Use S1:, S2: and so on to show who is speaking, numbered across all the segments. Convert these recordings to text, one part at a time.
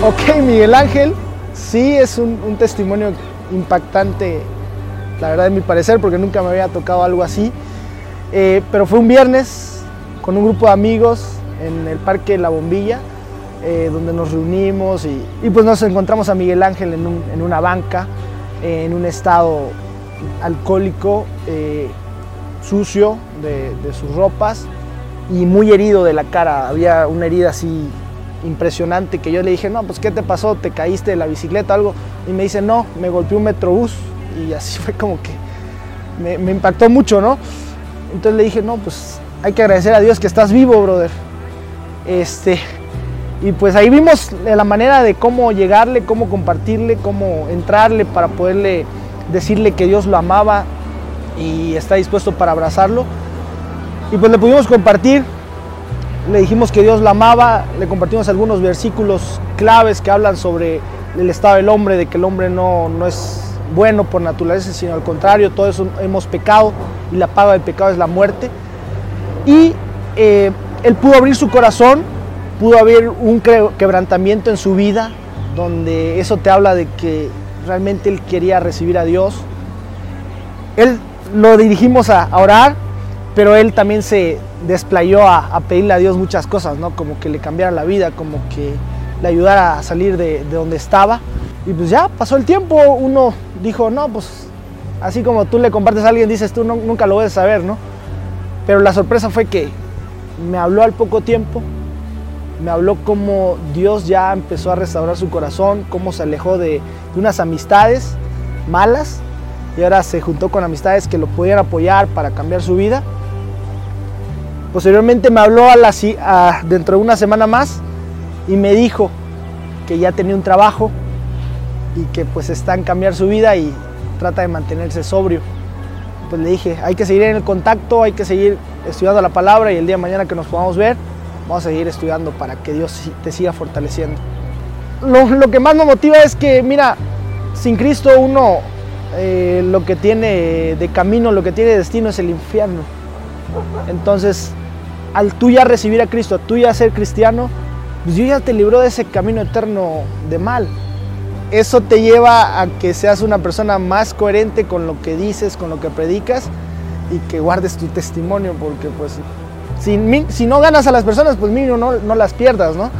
S1: Ok, Miguel Ángel, sí es un, testimonio impactante, la verdad, de mi parecer, porque nunca me había tocado algo así. Eh, pero fue un viernes con un grupo de amigos en el Parque La Bombilla, eh, donde nos reunimos y, pues nos encontramos a Miguel Ángel en, un, en una banca, en un estado alcohólico, eh, sucio de sus ropas y muy herido de la cara. Había una herida así impresionante que yo le dije, no, pues ¿qué te pasó? ¿Te caíste de la bicicleta o algo? Y me dice, no, me golpeó un metrobús. Y así fue como que me, me, impactó mucho, ¿no? Entonces le dije, no, pues hay que agradecer a Dios que estás vivo, brother. Este, y pues ahí vimos la manera de cómo llegarle, cómo compartirle, cómo entrarle para poderle decirle que Dios lo amaba y está dispuesto para abrazarlo. Y pues le pudimos compartir le dijimos que Dios la amaba, le compartimos algunos versículos claves que hablan sobre el estado del hombre, de que el hombre no, no es bueno por naturaleza, sino al contrario, todo eso hemos pecado y la paga del pecado es la muerte. Y eh, él pudo abrir su corazón, pudo haber un quebrantamiento en su vida, donde eso te habla de que realmente él quería recibir a Dios. Él lo dirigimos a orar, pero él también se desplayó a, a, pedirle a Dios muchas cosas, ¿no? Como que le cambiara la vida, como que le ayudara a salir de, de, donde estaba. Y pues ya pasó el tiempo, uno dijo, no, pues así como tú le compartes a alguien, dices tú, no, nunca lo vas a saber, ¿no? Pero la sorpresa fue que me habló al poco tiempo, me habló como Dios ya empezó a restaurar su corazón, cómo se alejó de, unas amistades malas y ahora se juntó con amistades que lo podían apoyar para cambiar su vida. Posteriormente me habló dentro de una semana más y me dijo que ya tenía un trabajo y que pues está en cambiar su vida y trata de mantenerse sobrio. Pues le dije, hay que seguir en el contacto, hay que seguir estudiando la palabra y el día de mañana que nos podamos ver, vamos a seguir estudiando para que Dios te siga fortaleciendo. Lo, lo que más me motiva es que, mira, sin Cristo uno eh, lo que tiene de camino, lo que tiene de destino es el infierno. Entonces, al tú ya recibir a Cristo, a tú ya ser cristiano, pues Dios ya te libró de ese camino eterno de mal. Eso te lleva a que seas una persona más coherente con lo que dices, con lo que predicas y que guardes tu testimonio, porque pues si, si no ganas a las personas, pues mínimo no, no, las pierdas, ¿no?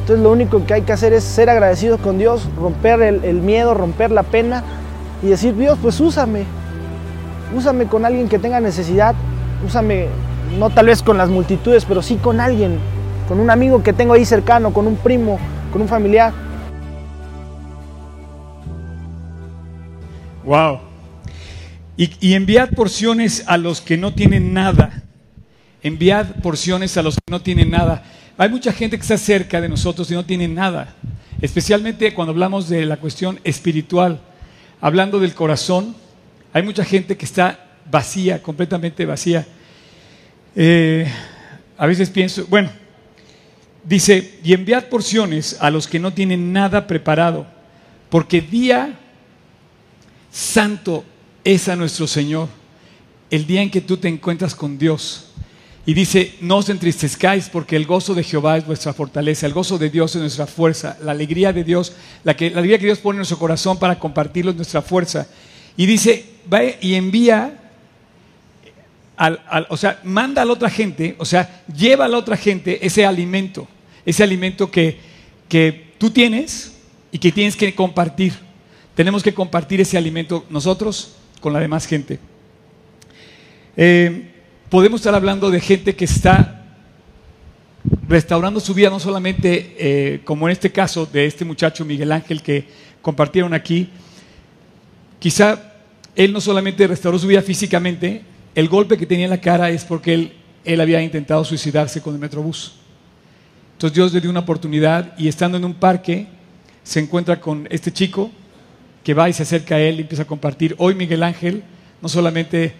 S1: Entonces lo único que hay que hacer es ser agradecido con Dios, romper el miedo, romper la pena y decir, Dios, pues úsame, úsame con alguien que tenga necesidad, úsame no tal vez con las multitudes, pero sí con alguien, con un amigo que tengo ahí cercano, con un primo, con un familiar.
S2: Wow. Y, y, enviad porciones a los que no tienen nada. Enviad porciones a los que no tienen nada. Hay mucha gente que está cerca de nosotros y no tiene nada. Especialmente cuando hablamos de la cuestión espiritual. Hablando del corazón, hay mucha gente que está vacía, completamente vacía. Eh, a veces pienso, bueno, dice, y enviad porciones a los que no tienen nada preparado, porque día santo es a nuestro Señor, el día en que tú te encuentras con Dios. Y dice, no os entristezcáis porque el gozo de Jehová es vuestra fortaleza, el gozo de Dios es nuestra fuerza, la alegría de Dios, la, que, la alegría que Dios pone en nuestro corazón para compartirlo es nuestra fuerza. Y dice, va y envía al, o sea, manda a la otra gente, o sea, lleva a la otra gente ese alimento, ese alimento que, que tú tienes y que tienes que compartir. Tenemos que compartir ese alimento nosotros con la demás gente. Eh, podemos estar hablando de gente que está restaurando su vida, no solamente eh, como en este caso de este muchacho Miguel Ángel que compartieron aquí, quizá él no solamente restauró su vida físicamente, el golpe que tenía en la cara es porque él, él había intentado suicidarse con el Metrobús. Entonces Dios le dio una oportunidad y estando en un parque se encuentra con este chico que va y se acerca a él y empieza a compartir. Hoy Miguel Ángel no solamente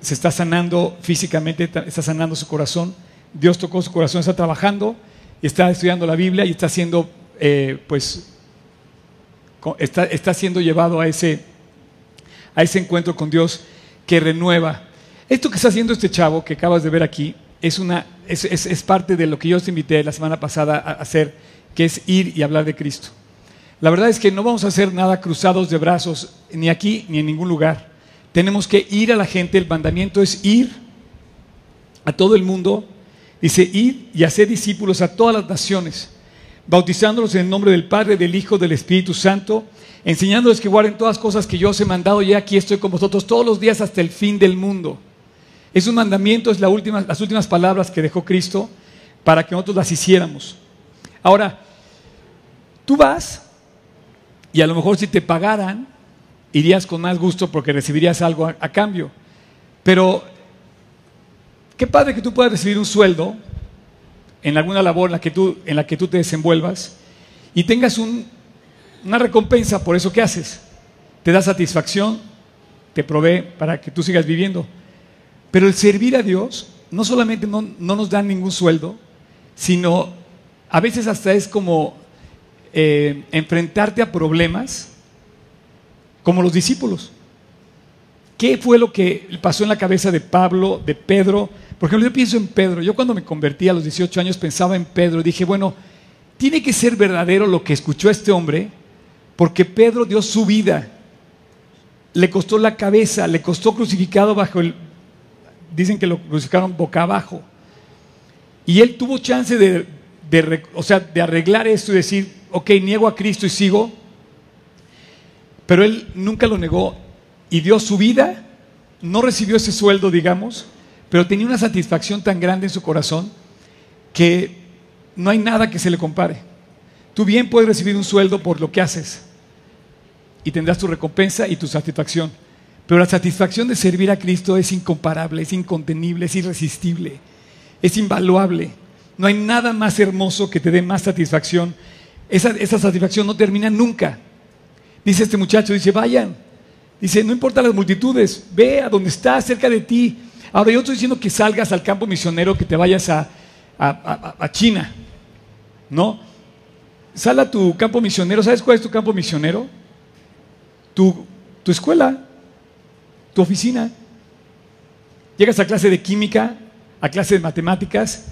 S2: se está sanando físicamente, está sanando su corazón, Dios tocó su corazón, está trabajando está estudiando la Biblia y está siendo, eh, pues, está, está siendo llevado a ese, a ese encuentro con Dios que renueva esto que está haciendo este chavo que acabas de ver aquí es, una, es, es, es parte de lo que yo te invité la semana pasada a hacer que es ir y hablar de Cristo. La verdad es que no vamos a hacer nada cruzados de brazos, ni aquí ni en ningún lugar. Tenemos que ir a la gente, el mandamiento es ir a todo el mundo, dice, ir y hacer discípulos a todas las naciones, bautizándolos en el nombre del Padre, del Hijo, del Espíritu Santo, enseñándoles que guarden todas las cosas que yo os he mandado y aquí estoy con vosotros todos los días hasta el fin del mundo. Es un mandamiento, es la última, las últimas palabras que dejó Cristo para que nosotros las hiciéramos. Ahora, tú vas y a lo mejor si te pagaran, irías con más gusto porque recibirías algo a, cambio. Pero qué padre que tú puedas recibir un sueldo en alguna labor en la que tú, en la que tú te desenvuelvas y tengas un, una recompensa por eso que haces. Te da satisfacción, te provee para que tú sigas viviendo. Pero el servir a Dios no solamente no, no nos da ningún sueldo, sino a veces hasta es como eh, enfrentarte a problemas como los discípulos. ¿Qué fue lo que pasó en la cabeza de Pablo, de Pedro? Por ejemplo, yo pienso en Pedro. Yo cuando me convertí a los 18 años pensaba en Pedro. Dije, bueno, tiene que ser verdadero lo que escuchó este hombre, porque Pedro dio su vida. Le costó la cabeza, le costó crucificado bajo el... Dicen que lo crucificaron boca abajo. Y él tuvo chance de, o sea, de arreglar esto y decir, ok, niego a Cristo y sigo. Pero él nunca lo negó y dio su vida, no recibió ese sueldo, digamos, pero tenía una satisfacción tan grande en su corazón que no hay nada que se le compare. Tú bien puedes recibir un sueldo por lo que haces y tendrás tu recompensa y tu satisfacción. Pero la satisfacción de servir a Cristo es incomparable, es incontenible, es irresistible, es invaluable. No hay nada más hermoso que te dé más satisfacción. Esa, esa satisfacción no termina nunca. Dice este muchacho, dice, vayan. Dice, no importa las multitudes, ve a donde está, cerca de ti. Ahora, yo estoy diciendo que salgas al campo misionero, que te vayas a, a, a, a China. No. Sal a tu campo misionero. ¿Sabes cuál es tu campo misionero? Tu, tu escuela, tu oficina. Llegas a clase de química, a clase de matemáticas,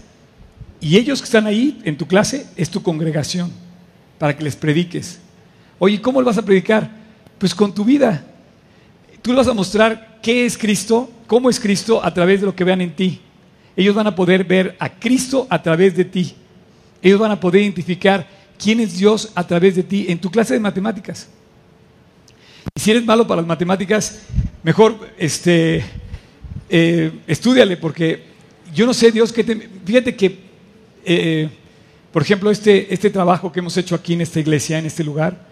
S2: y ellos que están ahí en tu clase es tu congregación, para que les prediques. Oye, ¿cómo le vas a predicar? Pues con tu vida. Tú les vas a mostrar qué es Cristo, cómo es Cristo a través de lo que vean en ti. Ellos van a poder ver a Cristo a través de ti. Ellos van a poder identificar quién es Dios a través de ti en tu clase de matemáticas. Y si eres malo para las matemáticas, mejor este, eh, estudiale, porque yo no sé, Dios, que te, fíjate que, eh, por ejemplo, este, este trabajo que hemos hecho aquí en esta iglesia, en este lugar,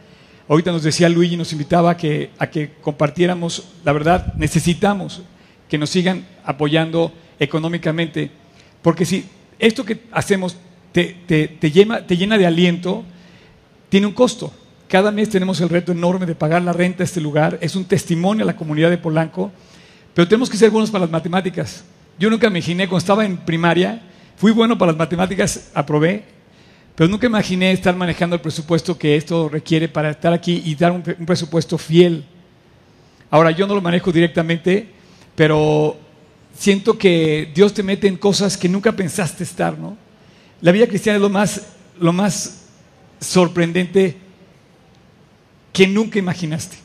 S2: ahorita nos decía Luigi, nos invitaba a que, a que compartiéramos, la verdad, necesitamos que nos sigan apoyando económicamente, porque si esto que hacemos te, te, te, llena, te llena de aliento, tiene un costo. Cada mes tenemos el reto enorme de pagar la renta a este lugar, es un testimonio a la comunidad de Polanco, pero tenemos que ser buenos para las matemáticas. Yo nunca imaginé, cuando estaba en primaria, fui bueno para las matemáticas, aprobé, pero nunca imaginé estar manejando el presupuesto que esto requiere para estar aquí y dar un, un presupuesto fiel. Ahora, yo no lo manejo directamente, pero siento que Dios te mete en cosas que nunca pensaste estar, ¿no? La vida cristiana es lo más, lo más sorprendente que nunca imaginaste.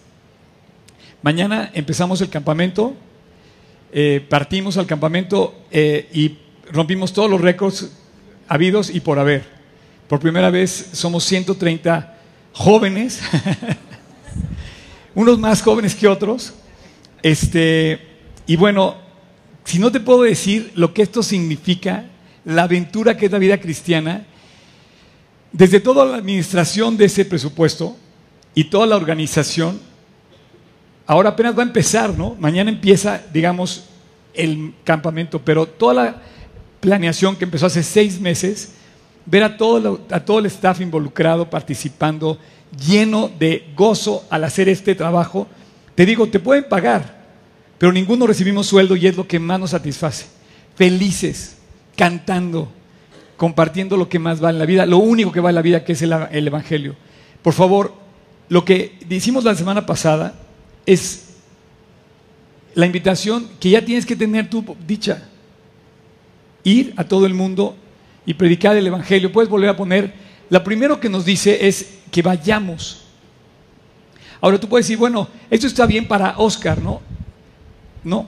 S2: Mañana empezamos el campamento, eh, partimos al campamento eh, y rompimos todos los récords habidos y por haber. Por primera vez somos 130 jóvenes, unos más jóvenes que otros. Este, y bueno, si no te puedo decir lo que esto significa, la aventura que es la vida cristiana, desde toda la administración de ese presupuesto y toda la organización, ahora apenas va a empezar, ¿no? Mañana empieza, digamos, el campamento, pero toda la planeación que empezó hace seis meses, ver a todo, lo, a todo el staff involucrado, participando, lleno de gozo al hacer este trabajo, te digo, te pueden pagar, pero ninguno recibimos sueldo y es lo que más nos satisface. Felices, cantando, compartiendo lo que más vale en la vida, lo único que vale en la vida que es el, el Evangelio. Por favor, lo que hicimos la semana pasada es la invitación que ya tienes que tener tú dicha. Ir a todo el mundo y predicar el Evangelio. Puedes volver a poner lo primero que nos dice es que vayamos. Ahora tú puedes decir, bueno, esto está bien para Oscar, ¿no? No.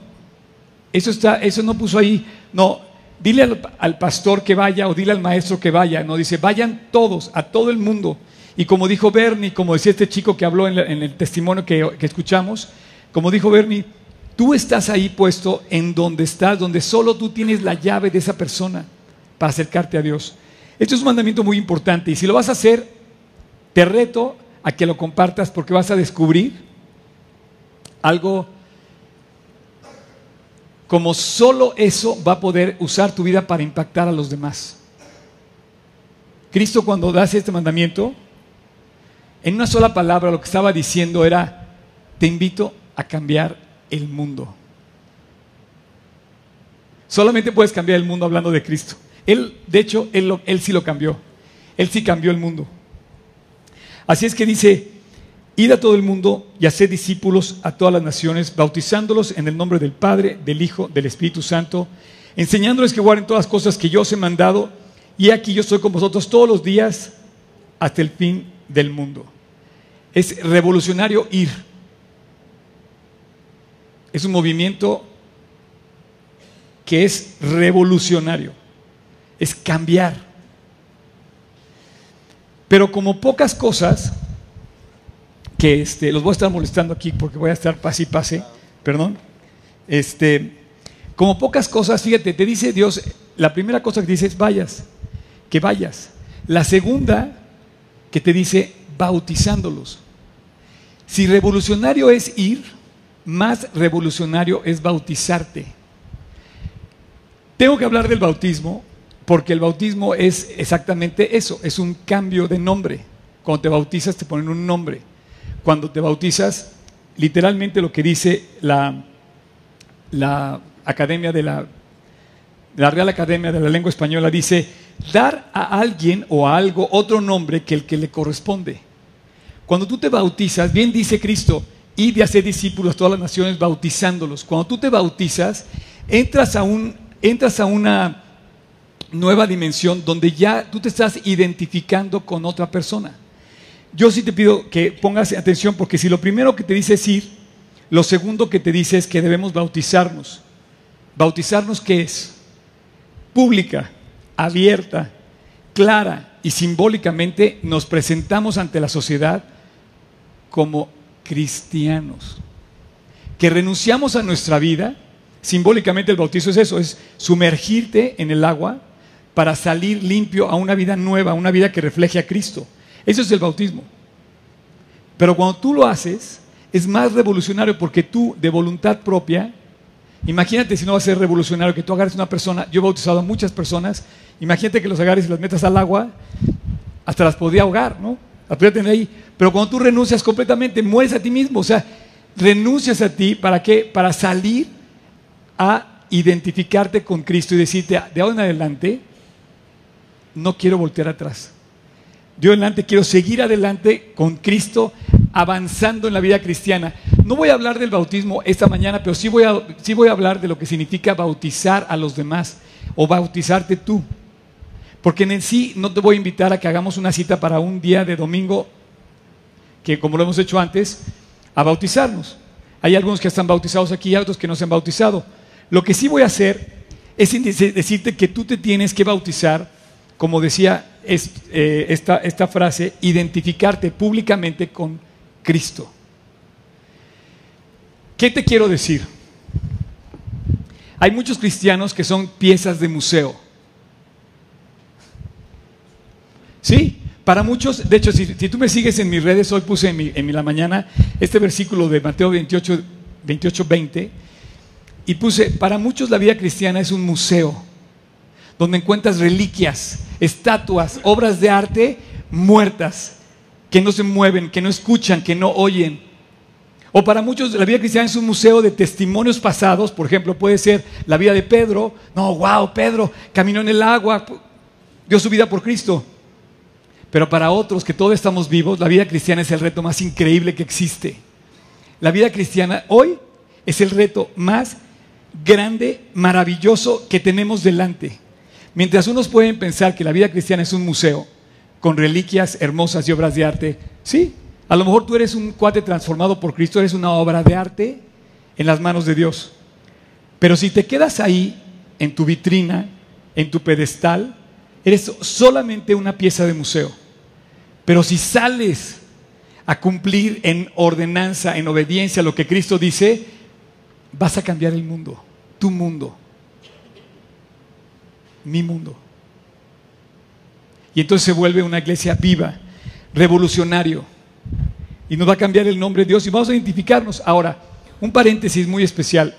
S2: Eso, está, eso no puso ahí. No, dile al, pastor que vaya o dile al maestro que vaya. No, dice, vayan todos, a todo el mundo. Y como dijo Bernie, como decía este chico que habló en, el testimonio que, que escuchamos, como dijo Bernie, tú estás ahí puesto en donde estás, donde solo tú tienes la llave de esa persona para acercarte a Dios. Esto es un mandamiento muy importante y si lo vas a hacer, te reto a que lo compartas porque vas a descubrir algo como solo eso va a poder usar tu vida para impactar a los demás. Cristo cuando da este mandamiento, en una sola palabra lo que estaba diciendo era, te invito a cambiar el mundo. Solamente puedes cambiar el mundo hablando de Cristo. Él, de hecho, él, sí lo cambió. Él sí cambió el mundo. Así es que dice, id a todo el mundo y haced discípulos a todas las naciones, bautizándolos en el nombre del Padre, del Hijo, del Espíritu Santo, enseñándoles que guarden todas las cosas que yo os he mandado, y aquí yo estoy con vosotros todos los días hasta el fin del mundo. Es revolucionario ir. Es un movimiento que es revolucionario. Es cambiar. Pero como pocas cosas, que este, los voy a estar molestando aquí porque voy a estar pase y pase, perdón. Este, como pocas cosas, fíjate, te dice Dios, la primera cosa que dice es vayas, que vayas. La segunda que te dice bautizándolos. Si revolucionario es ir, más revolucionario es bautizarte. Tengo que hablar del bautismo porque el bautismo es exactamente eso, es un cambio de nombre. Cuando te bautizas te ponen un nombre. Cuando te bautizas, literalmente lo que dice la, la Academia de la, la Real Academia de la Lengua Española dice, dar a alguien o a algo otro nombre que el que le corresponde. Cuando tú te bautizas, bien dice Cristo, y de hacer discípulos a todas las naciones bautizándolos. Cuando tú te bautizas, entras a, un, entras a una nueva dimensión donde ya tú te estás identificando con otra persona. Yo sí te pido que pongas atención porque si lo primero que te dice es ir, lo segundo que te dice es que debemos bautizarnos. ¿Bautizarnos qué es? Pública, abierta, clara y simbólicamente nos presentamos ante la sociedad como cristianos. Que renunciamos a nuestra vida, simbólicamente el bautizo es eso, es sumergirte en el agua para salir limpio a una vida nueva, una vida que refleje a Cristo. Eso es el bautismo. Pero cuando tú lo haces, es más revolucionario porque tú, de voluntad propia, imagínate si no va a ser revolucionario que tú agarres una persona, yo he bautizado a muchas personas, imagínate que los agarres y las metas al agua, hasta las podía ahogar, ¿no? Tener ahí. Pero cuando tú renuncias completamente, mueres a ti mismo. O sea, renuncias a ti, ¿para qué? Para salir a identificarte con Cristo y decirte, de ahora en adelante, no quiero voltear atrás. De adelante quiero seguir adelante con Cristo, avanzando en la vida cristiana. No voy a hablar del bautismo esta mañana, pero sí voy sí voy a hablar de lo que significa bautizar a los demás o bautizarte tú. Porque en sí no te voy a invitar a que hagamos una cita para un día de domingo, que como lo hemos hecho antes, a bautizarnos. Hay algunos que están bautizados aquí y otros que no se han bautizado. Lo que sí voy a hacer es decirte que tú te tienes que bautizar como decía eh, esta, esta frase, identificarte públicamente con Cristo. ¿Qué te quiero decir? Hay muchos cristianos que son piezas de museo. ¿Sí? Para muchos, de hecho, si, tú me sigues en mis redes, hoy puse en, mi, en la mañana este versículo de Mateo 28, 28, 20, y puse, para muchos la vida cristiana es un museo donde encuentras reliquias, estatuas, obras de arte muertas, que no se mueven, que no escuchan, que no oyen. O para muchos la vida cristiana es un museo de testimonios pasados, por ejemplo, puede ser la vida de Pedro, no, wow, Pedro caminó en el agua, dio su vida por Cristo. Pero para otros que todos estamos vivos, la vida cristiana es el reto más increíble que existe. La vida cristiana hoy es el reto más grande, maravilloso que tenemos delante. Mientras unos pueden pensar que la vida cristiana es un museo, con reliquias hermosas y obras de arte. Sí, a lo mejor tú eres un cuate transformado por Cristo, eres una obra de arte en las manos de Dios. Pero si te quedas ahí, en tu vitrina, en tu pedestal, eres solamente una pieza de museo. Pero si sales a cumplir en ordenanza, en obediencia a lo que Cristo dice, vas a cambiar el mundo, tu mundo, mi mundo. Y entonces se vuelve una iglesia viva, revolucionario. Y nos va a cambiar el nombre de Dios y vamos a identificarnos. Ahora, un paréntesis muy especial.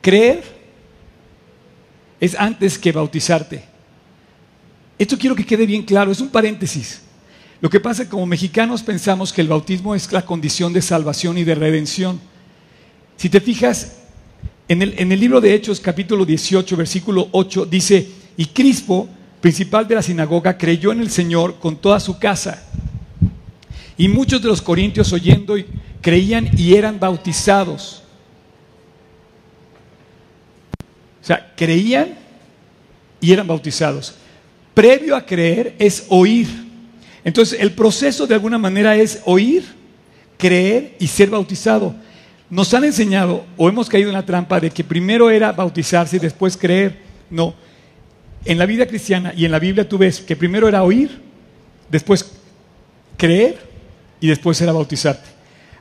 S2: Creer es antes que bautizarte. Esto quiero que quede bien claro, es un paréntesis. Lo que pasa es que como mexicanos pensamos que el bautismo es la condición de salvación y de redención. Si te fijas, en el, libro de Hechos capítulo 18, versículo 8, dice, y Crispo, principal de la sinagoga, creyó en el Señor con toda su casa. Y muchos de los corintios oyendo creían y eran bautizados. O sea, creían y eran bautizados. Previo a creer es oír. Entonces, el proceso de alguna manera es oír, creer y ser bautizado. Nos han enseñado o hemos caído en la trampa de que primero era bautizarse y después creer. No. En la vida cristiana y en la Biblia tú ves que primero era oír, después creer y después era bautizarte.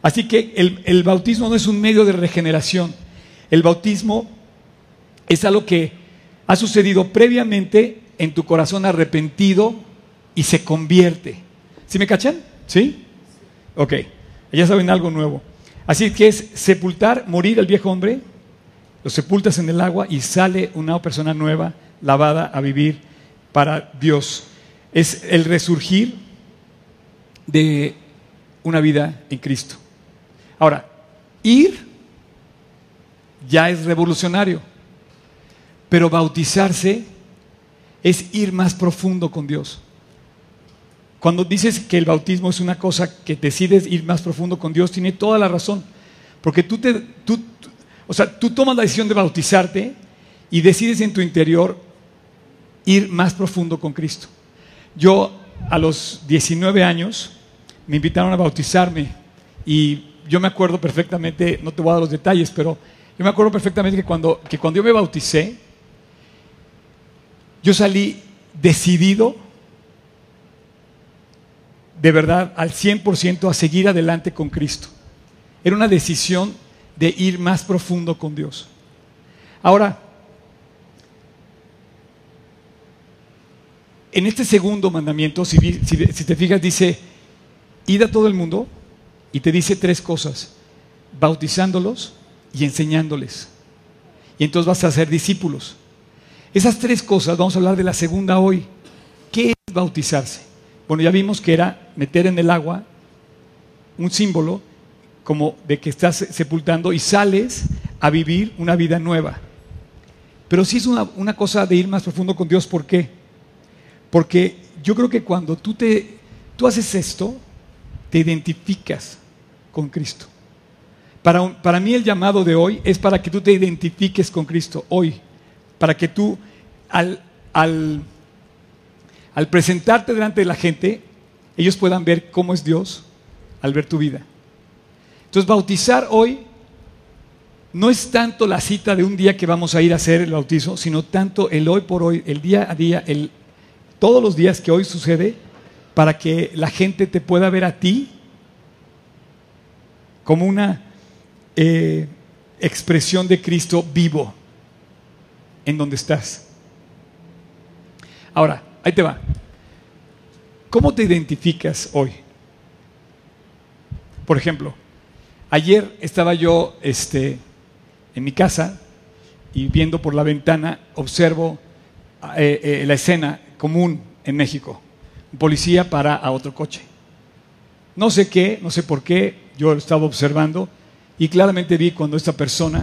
S2: Así que el, bautismo no es un medio de regeneración. El bautismo es algo que ha sucedido previamente en tu corazón arrepentido y se convierte. ¿Sí me cachan? ¿Sí? Ok, ya saben algo nuevo. Así que es sepultar, morir el viejo hombre, lo sepultas en el agua y sale una persona nueva, lavada a vivir para Dios. Es el resurgir de una vida en Cristo. Ahora, ir ya es revolucionario. Pero bautizarse es ir más profundo con Dios. Cuando dices que el bautismo es una cosa que decides ir más profundo con Dios, tiene toda la razón. Porque tú, te, tú, o sea, tú tomas la decisión de bautizarte y decides en tu interior ir más profundo con Cristo. Yo a los 19 años me invitaron a bautizarme y yo me acuerdo perfectamente, no te voy a dar los detalles, pero yo me acuerdo perfectamente que cuando, que cuando yo me bauticé, yo salí decidido, de verdad, al 100% a seguir adelante con Cristo. Era una decisión de ir más profundo con Dios. Ahora, en este segundo mandamiento, si, te fijas, dice, id a todo el mundo y te dice tres cosas, bautizándolos y enseñándoles. Y entonces vas a ser discípulos. Esas tres cosas, vamos a hablar de la segunda hoy. ¿Qué es bautizarse? Bueno, ya vimos que era meter en el agua un símbolo como de que estás sepultando y sales a vivir una vida nueva. Pero sí es una, una cosa de ir más profundo con Dios. ¿Por qué? Porque yo creo que cuando tú, te, tú haces esto, te identificas con Cristo. Para, para mí el llamado de hoy es para que tú te identifiques con Cristo hoy para que tú al, al, presentarte delante de la gente, ellos puedan ver cómo es Dios al ver tu vida. Entonces, bautizar hoy no es tanto la cita de un día que vamos a ir a hacer el bautizo, sino tanto el hoy por hoy, el día a día, el, todos los días que hoy sucede, para que la gente te pueda ver a ti como una eh, expresión de Cristo vivo en donde estás. Ahora, ahí te va. ¿Cómo te identificas hoy? Por ejemplo, ayer estaba yo este, en mi casa y viendo por la ventana observo eh, eh, la escena común en México. Un policía para a otro coche. No sé qué, no sé por qué, yo lo estaba observando y claramente vi cuando esta persona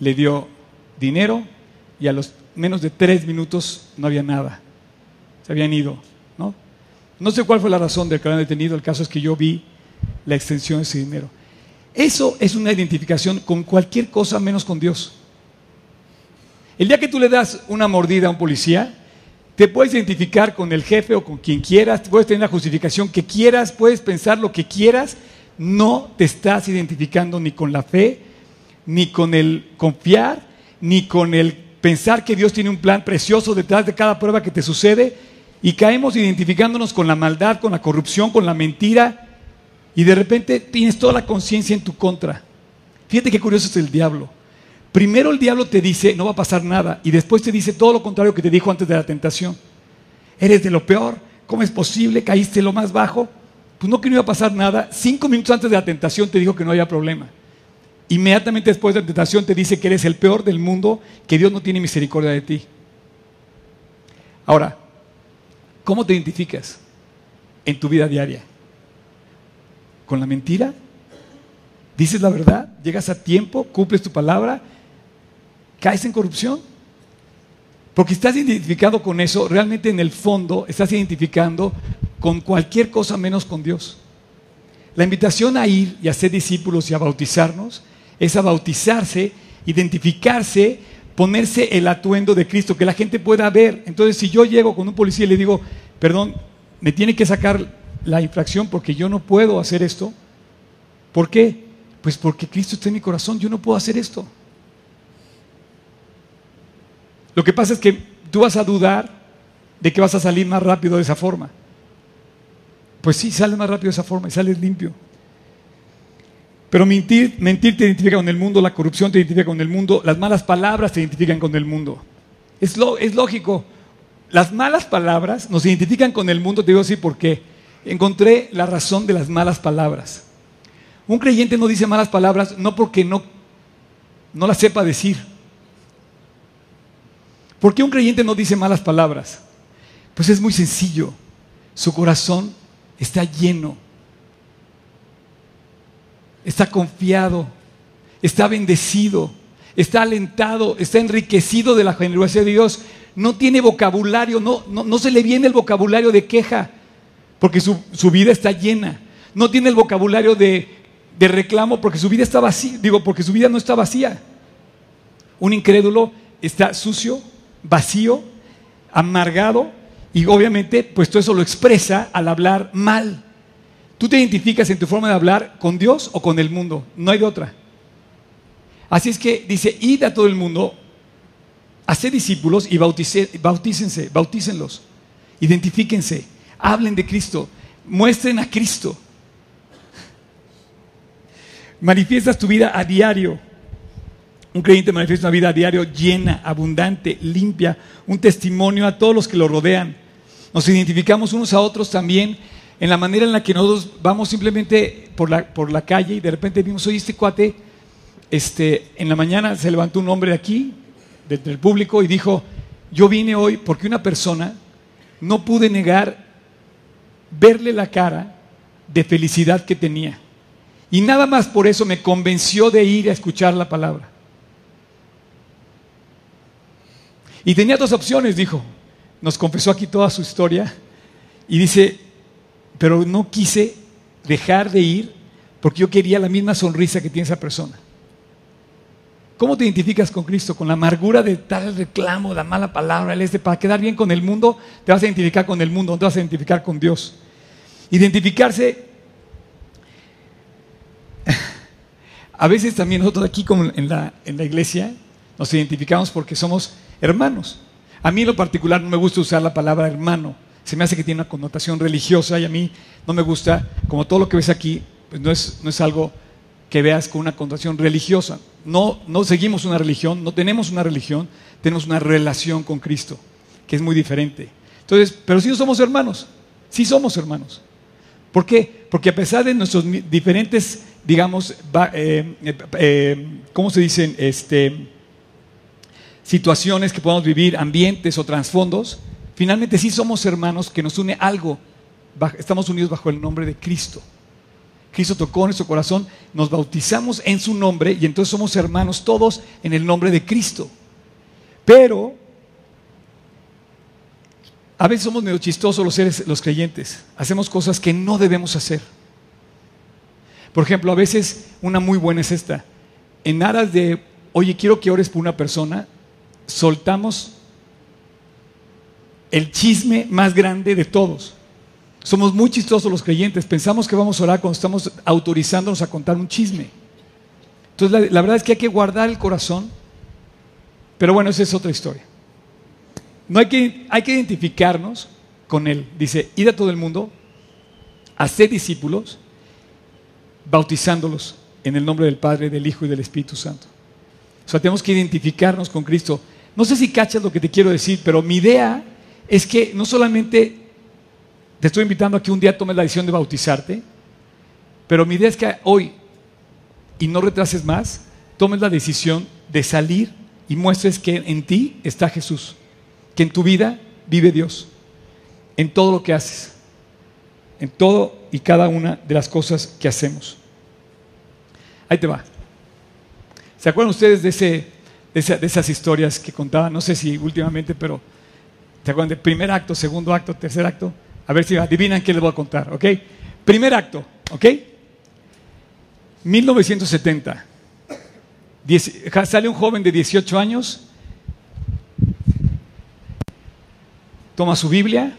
S2: le dio dinero y a los menos de tres minutos no había nada. Se habían ido, ¿no? No sé cuál fue la razón del que habían detenido, el caso es que yo vi la extensión de ese dinero. Eso es una identificación con cualquier cosa menos con Dios. El día que tú le das una mordida a un policía, Te puedes identificar con el jefe o con quien quieras, puedes tener la justificación que quieras, puedes pensar lo que quieras, no te estás identificando ni con la fe, ni con el confiar, ni con el pensar que Dios tiene un plan precioso detrás de cada prueba que te sucede y caemos identificándonos con la maldad, con la corrupción, con la mentira y de repente tienes toda la conciencia en tu contra. Fíjate qué curioso es el diablo. Primero el diablo te dice, no va a pasar nada, y después te dice todo lo contrario que te dijo antes de la tentación. Eres de lo peor, ¿cómo es posible? ¿Caíste lo más bajo? Pues no que no iba a pasar nada. Cinco minutos antes de la tentación te dijo que no había problema. Inmediatamente después de la tentación te dice que eres el peor del mundo, que Dios no tiene misericordia de ti. Ahora, ¿cómo te identificas en tu vida diaria? ¿Con la mentira? ¿Dices la verdad? ¿Llegas a tiempo? ¿Cumples tu palabra? ¿Caes en corrupción? Porque estás identificado con eso, realmente en el fondo estás identificando con cualquier cosa menos con Dios. La invitación a ir y a ser discípulos y a bautizarnos es a bautizarse, identificarse, ponerse el atuendo de Cristo, que la gente pueda ver. Entonces, si yo llego con un policía y le digo, perdón, me tiene que sacar la infracción porque yo no puedo hacer esto, ¿por qué? Pues porque Cristo está en mi corazón, yo no puedo hacer esto. Lo que pasa es que tú vas a dudar de que vas a salir más rápido de esa forma. Pues sí, sales más rápido de esa forma y sales limpio. Pero mentir, mentir te identifica con el mundo, la corrupción te identifica con el mundo, las malas palabras te identifican con el mundo. Es, lo, es lógico. Las malas palabras nos identifican con el mundo, te digo así porque encontré la razón de las malas palabras. Un creyente no dice malas palabras no porque no, no las sepa decir. ¿Por qué un creyente no dice malas palabras? Pues es muy sencillo. Su corazón está lleno, está confiado, está bendecido, está alentado, está enriquecido de la generosidad de Dios. No tiene vocabulario, no, no, se le viene el vocabulario de queja, porque su, vida está llena. No tiene el vocabulario de, de reclamo, porque su vida está vacía, digo, porque su vida no está vacía. Un incrédulo está sucio, vacío, amargado, y obviamente, pues todo eso lo expresa al hablar mal. Tú te identificas en tu forma de hablar con Dios o con el mundo, no hay de otra. Así es que dice, id a todo el mundo, haced discípulos y bautícense, bautícenlos, identifíquense, hablen de Cristo, muestren a Cristo. Manifiestas tu vida a diario. Un creyente manifiesta una vida a diario llena, abundante, limpia, un testimonio a todos los que lo rodean. Nos identificamos unos a otros también en la manera en la que nosotros vamos simplemente por la, por la calle y de repente vimos, oye, este cuate, este, en la mañana se levantó un hombre de aquí, del público, y dijo, yo vine hoy porque una persona no pude negar verle la cara de felicidad que tenía. Y nada más por eso me convenció de ir a escuchar la palabra. Y tenía dos opciones, dijo. Nos confesó aquí toda su historia. Y dice, pero no quise dejar de ir porque yo quería la misma sonrisa que tiene esa persona. ¿Cómo te identificas con Cristo? Con la amargura de tal reclamo, la mala palabra, el este, para quedar bien con el mundo, te vas a identificar con el mundo, no te vas a identificar con Dios. Identificarse, a veces también nosotros aquí como en la, en la iglesia, nos identificamos porque somos hermanos. A mí en lo particular no me gusta usar la palabra hermano. Se me hace que tiene una connotación religiosa y a mí no me gusta, como todo lo que ves aquí, pues no es, no es algo que veas con una connotación religiosa. No, no seguimos una religión, no tenemos una religión, tenemos una relación con Cristo, que es muy diferente. Entonces, pero sí somos hermanos, sí somos hermanos. ¿Por qué? Porque a pesar de nuestros diferentes, digamos, eh, eh, ¿cómo se dicen? Este, situaciones que podamos vivir, ambientes o trasfondos, finalmente sí somos hermanos que nos une algo. Estamos unidos bajo el nombre de Cristo. Cristo tocó nuestro corazón, nos bautizamos en su nombre y entonces somos hermanos todos en el nombre de Cristo. Pero a veces somos medio chistosos los seres, los creyentes. Hacemos cosas que no debemos hacer. Por ejemplo, a veces una muy buena es esta. En aras de, oye, quiero que ores por una persona, soltamos el chisme más grande de todos. Somos muy chistosos los creyentes, pensamos que vamos a orar cuando estamos autorizándonos a contar un chisme. Entonces la, verdad es que hay que guardar el corazón, pero bueno, esa es otra historia. No hay que, hay que identificarnos con Él. Dice, id a todo el mundo, hacer discípulos, bautizándolos en el nombre del Padre, del Hijo y del Espíritu Santo. O sea, tenemos que identificarnos con Cristo. No sé si cachas lo que te quiero decir, pero mi idea es que no solamente te estoy invitando a que un día tomes la decisión de bautizarte, pero mi idea es que hoy, y no retrases más, tomes la decisión de salir y muestres que en ti está Jesús, que en tu vida vive Dios, en todo lo que haces, en todo y cada una de las cosas que hacemos. Ahí te va. ¿Se acuerdan ustedes de, ese, de, esas historias que contaban? No sé si últimamente, pero ¿se acuerdan primer acto, segundo acto, tercer acto? A ver si adivinan qué les voy a contar, ¿ok? Primer acto, ¿ok? 1970. sale un joven de 18 años, toma su Biblia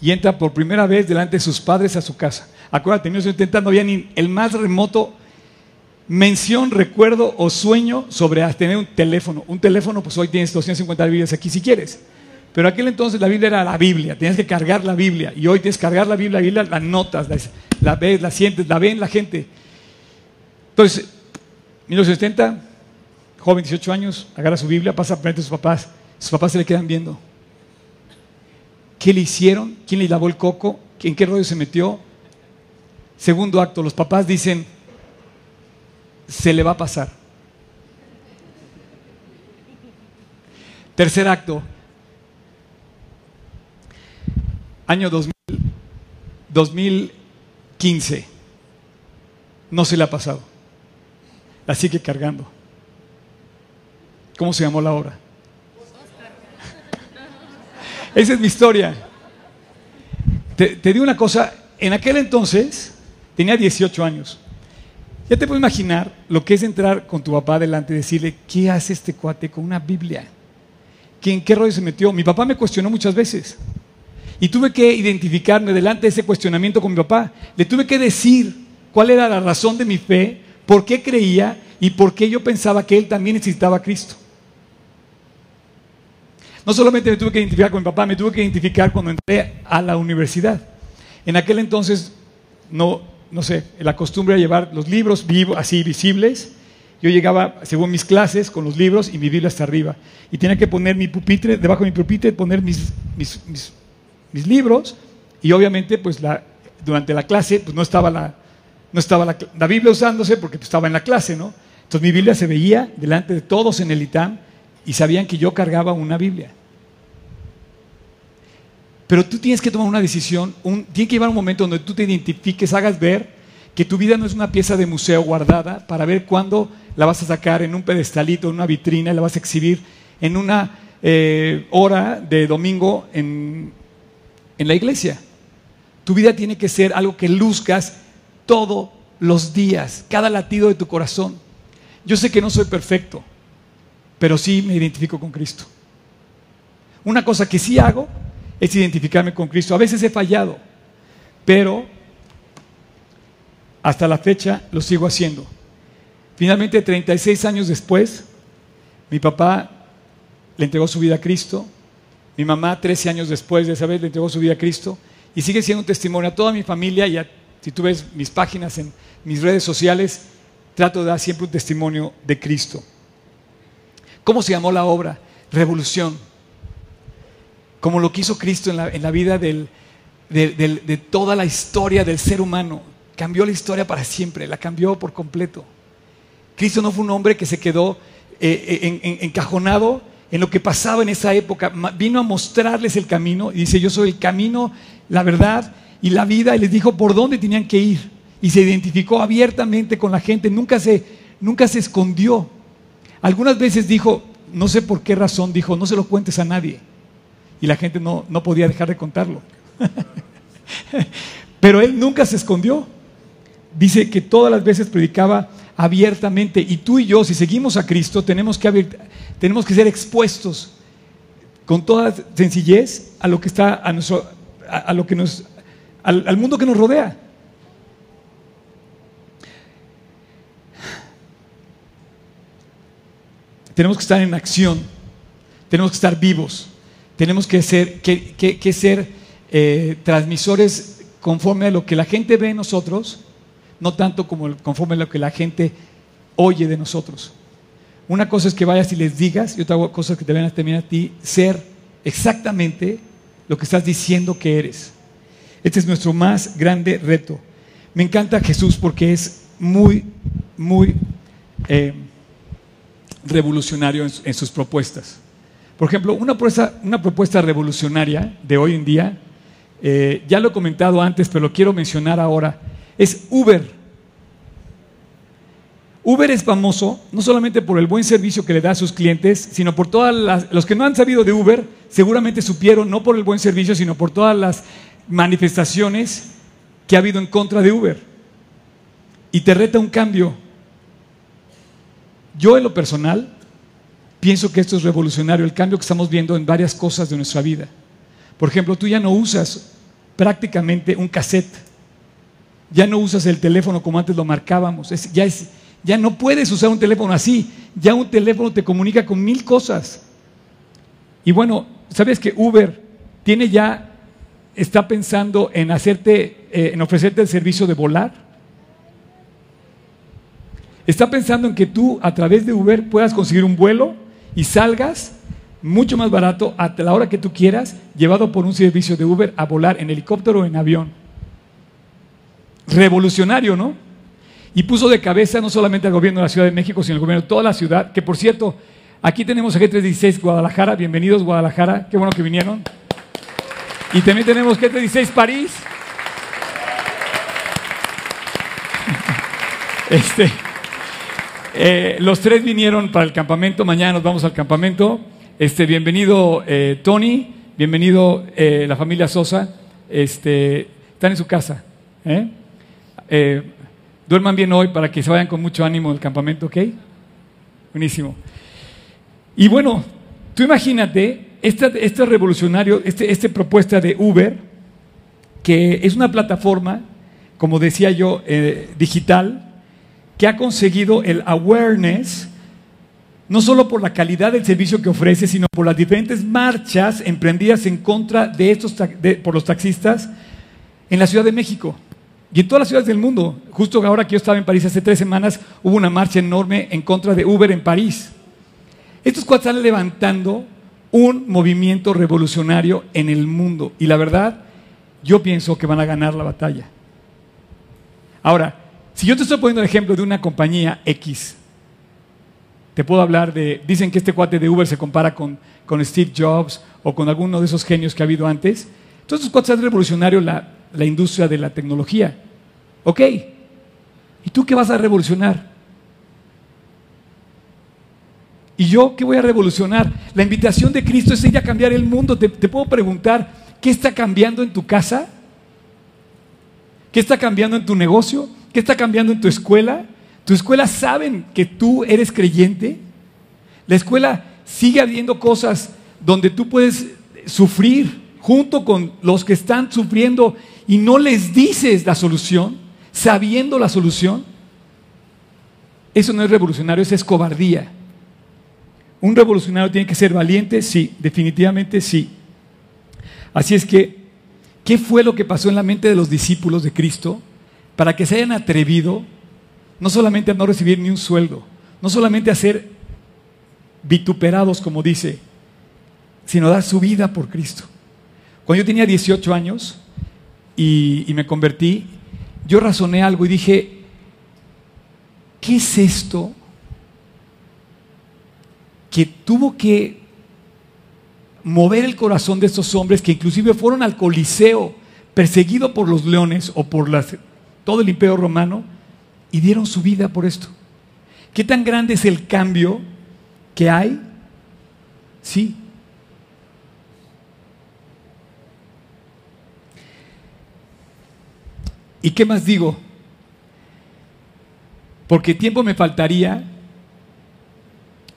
S2: y entra por primera vez delante de sus padres a su casa. Acuérdate, en 1970 no había el más remoto mención, recuerdo o sueño sobre tener un teléfono. Un teléfono, pues hoy tienes 250 Biblias aquí si quieres. Pero aquel entonces la Biblia era la Biblia, tenías que cargar la Biblia. Y hoy tienes que cargar la Biblia, la Biblia la notas, la, ves, la sientes, la ven la gente. Entonces, 1970, joven, 18 años, agarra su Biblia, pasa frente a sus papás. Sus papás se le quedan viendo. ¿Qué le hicieron? ¿Quién le lavó el coco? ¿En qué rollo se metió? Segundo acto, los papás dicen, se le va a pasar. Tercer acto, año 2015, no se le ha pasado. La sigue cargando. ¿Cómo se llamó la obra? Esa es mi historia. Te, te digo una cosa, en aquel entonces tenía 18 años. Ya te puedo imaginar lo que es entrar con tu papá delante y decirle, ¿qué hace este cuate con una Biblia? ¿En qué rollo se metió? Mi papá me cuestionó muchas veces. Y tuve que identificarme delante de ese cuestionamiento con mi papá. Le tuve que decir cuál era la razón de mi fe, por qué creía y por qué yo pensaba que él también necesitaba a Cristo. No solamente me tuve que identificar con mi papá, me tuve que identificar cuando entré a la universidad. En aquel entonces no, no sé, la costumbre de llevar los libros vivos, así visibles. Yo llegaba, según mis clases, con los libros y mi Biblia hasta arriba. Y tenía que poner mi pupitre, debajo de mi pupitre, poner mis, mis, mis, libros. Y obviamente, pues la, durante la clase, pues no estaba, la, no estaba la, la Biblia usándose porque pues, estaba en la clase, ¿no? Entonces mi Biblia se veía delante de todos en el ITAM y sabían que yo cargaba una Biblia. Pero tú tienes que tomar una decisión, un, tiene que llevar un momento donde tú te identifiques, hagas ver que tu vida no es una pieza de museo guardada para ver cuándo la vas a sacar en un pedestalito, en una vitrina, y la vas a exhibir en una eh, hora de domingo en, en la iglesia. Tu vida tiene que ser algo que luzcas todos los días, cada latido de tu corazón. Yo sé que no soy perfecto, pero sí me identifico con Cristo. Una cosa que sí hago es identificarme con Cristo. A veces he fallado, pero hasta la fecha lo sigo haciendo. Finalmente, 36 años después, mi papá le entregó su vida a Cristo, mi mamá 13 años después de esa vez le entregó su vida a Cristo y sigue siendo un testimonio a toda mi familia y si tú ves mis páginas en mis redes sociales, trato de dar siempre un testimonio de Cristo. ¿Cómo se llamó la obra? Revolución como lo que hizo Cristo en la, vida de, toda la historia del ser humano. Cambió la historia para siempre, la cambió por completo. Cristo no fue un hombre que se quedó eh, eh, encajonado en lo que pasaba en esa época. Vino a mostrarles el camino y dice, yo soy el camino, la verdad y la vida. Y les dijo por dónde tenían que ir. Y se identificó abiertamente con la gente, nunca se, nunca se escondió. Algunas veces dijo, no sé por qué razón, dijo, no se lo cuentes a nadie y la gente no, no podía dejar de contarlo. Pero él nunca se escondió. Dice que todas las veces predicaba abiertamente. Y tú y yo, si seguimos a Cristo, tenemos que, tenemos que ser expuestos. con toda sencillez a lo que está a, nuestro, a, lo que nos, al, al mundo que nos rodea. Tenemos que estar en acción, tenemos que estar vivos, tenemos que ser, que, que, ser eh, transmisores conforme a lo que la gente ve en nosotros, no tanto como conforme a lo que la gente oye de nosotros. Una cosa es que vayas y les digas, y otra cosa es que te vean también a ti ser exactamente lo que estás diciendo que eres. Este es nuestro más grande reto. Me encanta Jesús porque es muy, muy eh, revolucionario en, sus propuestas. Por ejemplo, una propuesta, revolucionaria de hoy en día, eh, ya lo he comentado antes, pero lo quiero mencionar ahora, es Uber. Uber es famoso no solamente por el buen servicio que le da a sus clientes, sino por todas las... Los que no han sabido de Uber seguramente supieron, no por el buen servicio, sino por todas las manifestaciones que ha habido en contra de Uber. Y te reta un cambio. Yo en lo personal pienso que esto es revolucionario, el cambio que estamos viendo en varias cosas de nuestra vida. Por ejemplo, tú ya no usas prácticamente un cassette, ya no usas el teléfono como antes lo marcábamos, ya es ya no puedes usar un teléfono así. Ya un teléfono te comunica con mil cosas. Y bueno, ¿sabes que Uber tiene ya, está pensando en hacerte, eh, en ofrecerte el servicio de volar? Está pensando en que tú a través de Uber puedas conseguir un vuelo y salgas mucho más barato a la hora que tú quieras, llevado por un servicio de Uber a volar en helicóptero o en avión. Revolucionario, ¿no? y puso de cabeza no solamente al gobierno de la Ciudad de México, sino al gobierno de toda la ciudad, que por cierto, aquí tenemos a G316 Guadalajara, bienvenidos Guadalajara, qué bueno que vinieron. Y también tenemos G316 París. Este, eh, los tres vinieron para el campamento, mañana nos vamos al campamento. Este, bienvenido eh, Tony, bienvenido eh, la familia Sosa, este, están en su casa. Duerman bien hoy para que se vayan con mucho ánimo del campamento, ¿ok? Buenísimo. Y bueno, tú imagínate, este, revolucionario, esta este propuesta de Uber, que es una plataforma, como decía yo, digital, que ha conseguido el awareness, no solo por la calidad del servicio que ofrece, sino por las diferentes marchas emprendidas en contra de estos por los taxistas en la Ciudad de México. Y en todas las ciudades del mundo, justo ahora que yo estaba en París hace tres semanas, hubo una marcha enorme en contra de Uber en París. Estos cuatro están levantando un movimiento revolucionario en el mundo. Y la verdad, yo pienso que van a ganar la batalla. Ahora, si yo te estoy poniendo el ejemplo de una compañía X, te puedo hablar de, dicen que este cuate de Uber se compara con, con Steve Jobs o con alguno de esos genios que ha habido antes. Entonces, estos cuates han revolucionario la, la industria de la tecnología. Ok, ¿y tú qué vas a revolucionar? ¿Y yo qué voy a revolucionar? La invitación de Cristo es ir a cambiar el mundo. Te, te, puedo preguntar, ¿qué está cambiando en tu casa? ¿Qué está cambiando en tu negocio? ¿Qué está cambiando en tu escuela? ¿Tu escuela saben que tú eres creyente? La escuela sigue habiendo cosas donde tú puedes sufrir junto con los que están sufriendo y no les dices la solución, sabiendo la solución, eso no es revolucionario, eso es cobardía. Un revolucionario tiene que ser valiente, sí, definitivamente sí. Así es que, ¿qué fue lo que pasó en la mente de los discípulos de Cristo para que se hayan atrevido no solamente a no recibir ni un sueldo, no solamente a ser vituperados, como dice, sino a dar su vida por Cristo? Cuando yo tenía 18 años, y, me convertí, yo razoné algo y dije, ¿qué es esto que tuvo que mover el corazón de estos hombres que inclusive fueron al Coliseo perseguidos por los leones o por todo el imperio romano y dieron su vida por esto? ¿Qué tan grande es el cambio que hay? Sí, ¿Y qué más digo? Porque tiempo me faltaría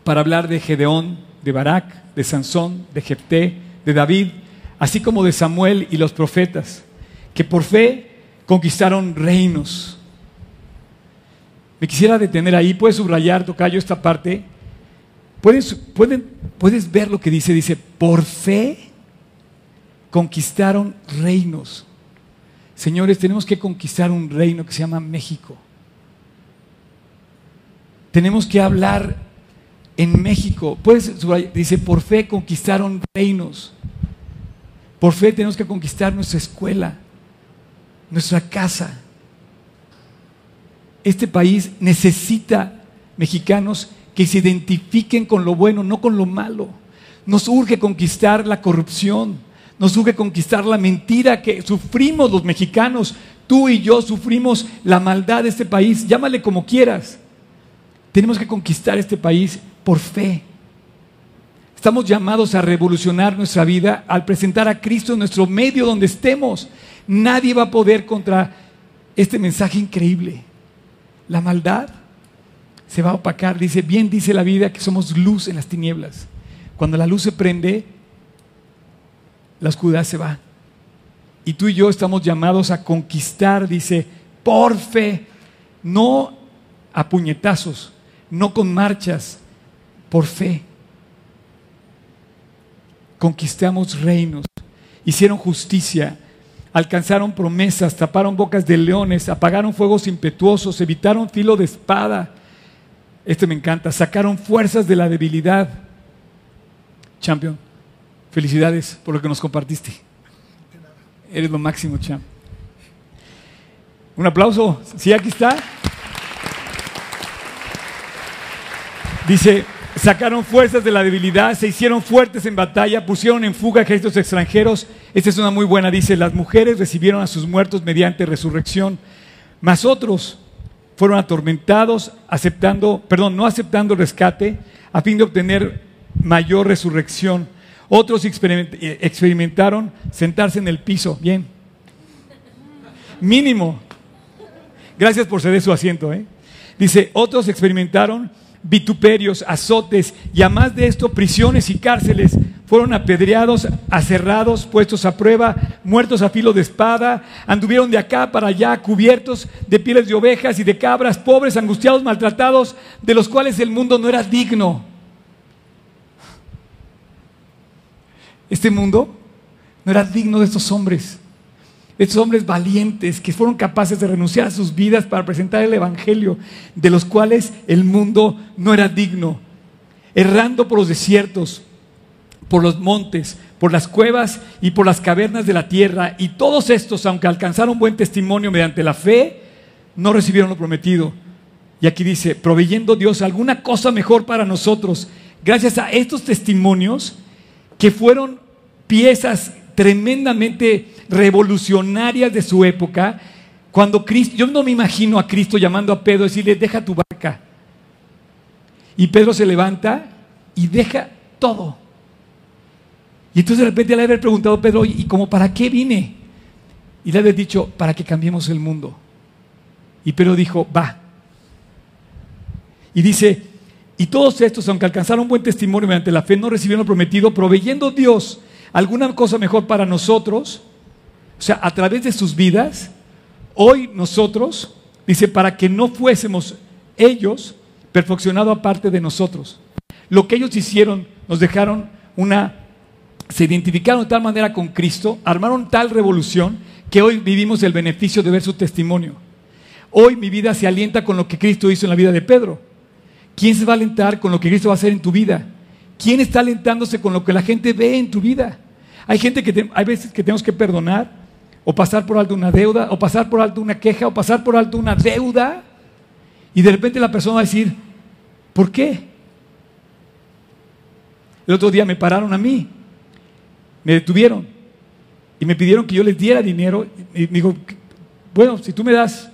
S2: para hablar de Gedeón, de Barak, de Sansón, de Jepté, de David, así como de Samuel y los profetas, que por fe conquistaron reinos. Me quisiera detener ahí, puedes subrayar, tocayo, esta parte. ¿Puedes, puedes ver lo que dice, dice, por fe conquistaron reinos. Señores, tenemos que conquistar un reino que se llama México. Tenemos que hablar en México. Pues dice, por fe conquistaron reinos. Por fe tenemos que conquistar nuestra escuela, nuestra casa. Este país necesita mexicanos que se identifiquen con lo bueno, no con lo malo. Nos urge conquistar la corrupción. Nos urge conquistar la mentira que sufrimos los mexicanos. Tú y yo sufrimos la maldad de este país. Llámale como quieras. Tenemos que conquistar este país por fe. Estamos llamados a revolucionar nuestra vida al presentar a Cristo en nuestro medio donde estemos. Nadie va a poder contra este mensaje increíble. La maldad se va a opacar. Dice, bien dice la vida que somos luz en las tinieblas. Cuando la luz se prende, la oscuridad se va. Y tú y yo estamos llamados a conquistar, dice, por fe, no a puñetazos, no con marchas, por fe. Conquistamos reinos, hicieron justicia, alcanzaron promesas, taparon bocas de leones, apagaron fuegos impetuosos, evitaron filo de espada. Este me encanta, sacaron fuerzas de la debilidad. Champion. Felicidades por lo que nos compartiste. Eres lo máximo, Cham. Un aplauso. Sí, aquí está. Dice, sacaron fuerzas de la debilidad, se hicieron fuertes en batalla, pusieron en fuga ejércitos extranjeros. Esta es una muy buena, dice, las mujeres recibieron a sus muertos mediante resurrección, mas otros fueron atormentados aceptando, perdón, no aceptando rescate a fin de obtener mayor resurrección. Otros eh, experimentaron sentarse en el piso. Bien. Mínimo. Gracias por ceder su asiento. ¿eh? Dice, otros experimentaron vituperios, azotes y además de esto prisiones y cárceles. Fueron apedreados, aserrados, puestos a prueba, muertos a filo de espada, anduvieron de acá para allá cubiertos de pieles de ovejas y de cabras, pobres, angustiados, maltratados, de los cuales el mundo no era digno. Este mundo no era digno de estos hombres, estos hombres valientes que fueron capaces de renunciar a sus vidas para presentar el Evangelio, de los cuales el mundo no era digno, errando por los desiertos, por los montes, por las cuevas y por las cavernas de la tierra. Y todos estos, aunque alcanzaron buen testimonio mediante la fe, no recibieron lo prometido. Y aquí dice, proveyendo Dios alguna cosa mejor para nosotros, gracias a estos testimonios, que fueron piezas tremendamente revolucionarias de su época, cuando Cristo, yo no me imagino a Cristo llamando a Pedro y decirle, deja tu barca. Y Pedro se levanta y deja todo. Y entonces de repente le haber preguntado a Pedro, ¿y cómo para qué vine? Y le haber dicho, para que cambiemos el mundo. Y Pedro dijo, va. Y dice, y todos estos, aunque alcanzaron buen testimonio mediante la fe, no recibieron lo prometido, proveyendo Dios alguna cosa mejor para nosotros, o sea, a través de sus vidas, hoy nosotros, dice, para que no fuésemos ellos perfeccionados aparte de nosotros. Lo que ellos hicieron, nos dejaron una, se identificaron de tal manera con Cristo, armaron tal revolución, que hoy vivimos el beneficio de ver su testimonio. Hoy mi vida se alienta con lo que Cristo hizo en la vida de Pedro. ¿Quién se va a alentar con lo que Cristo va a hacer en tu vida? ¿Quién está alentándose con lo que la gente ve en tu vida? Hay gente que hay veces que tenemos que perdonar o pasar por alto una deuda o pasar por alto una queja o pasar por alto una deuda y de repente la persona va a decir, ¿por qué? El otro día me pararon a mí, me detuvieron y me pidieron que yo les diera dinero y me dijo, bueno, si tú me das,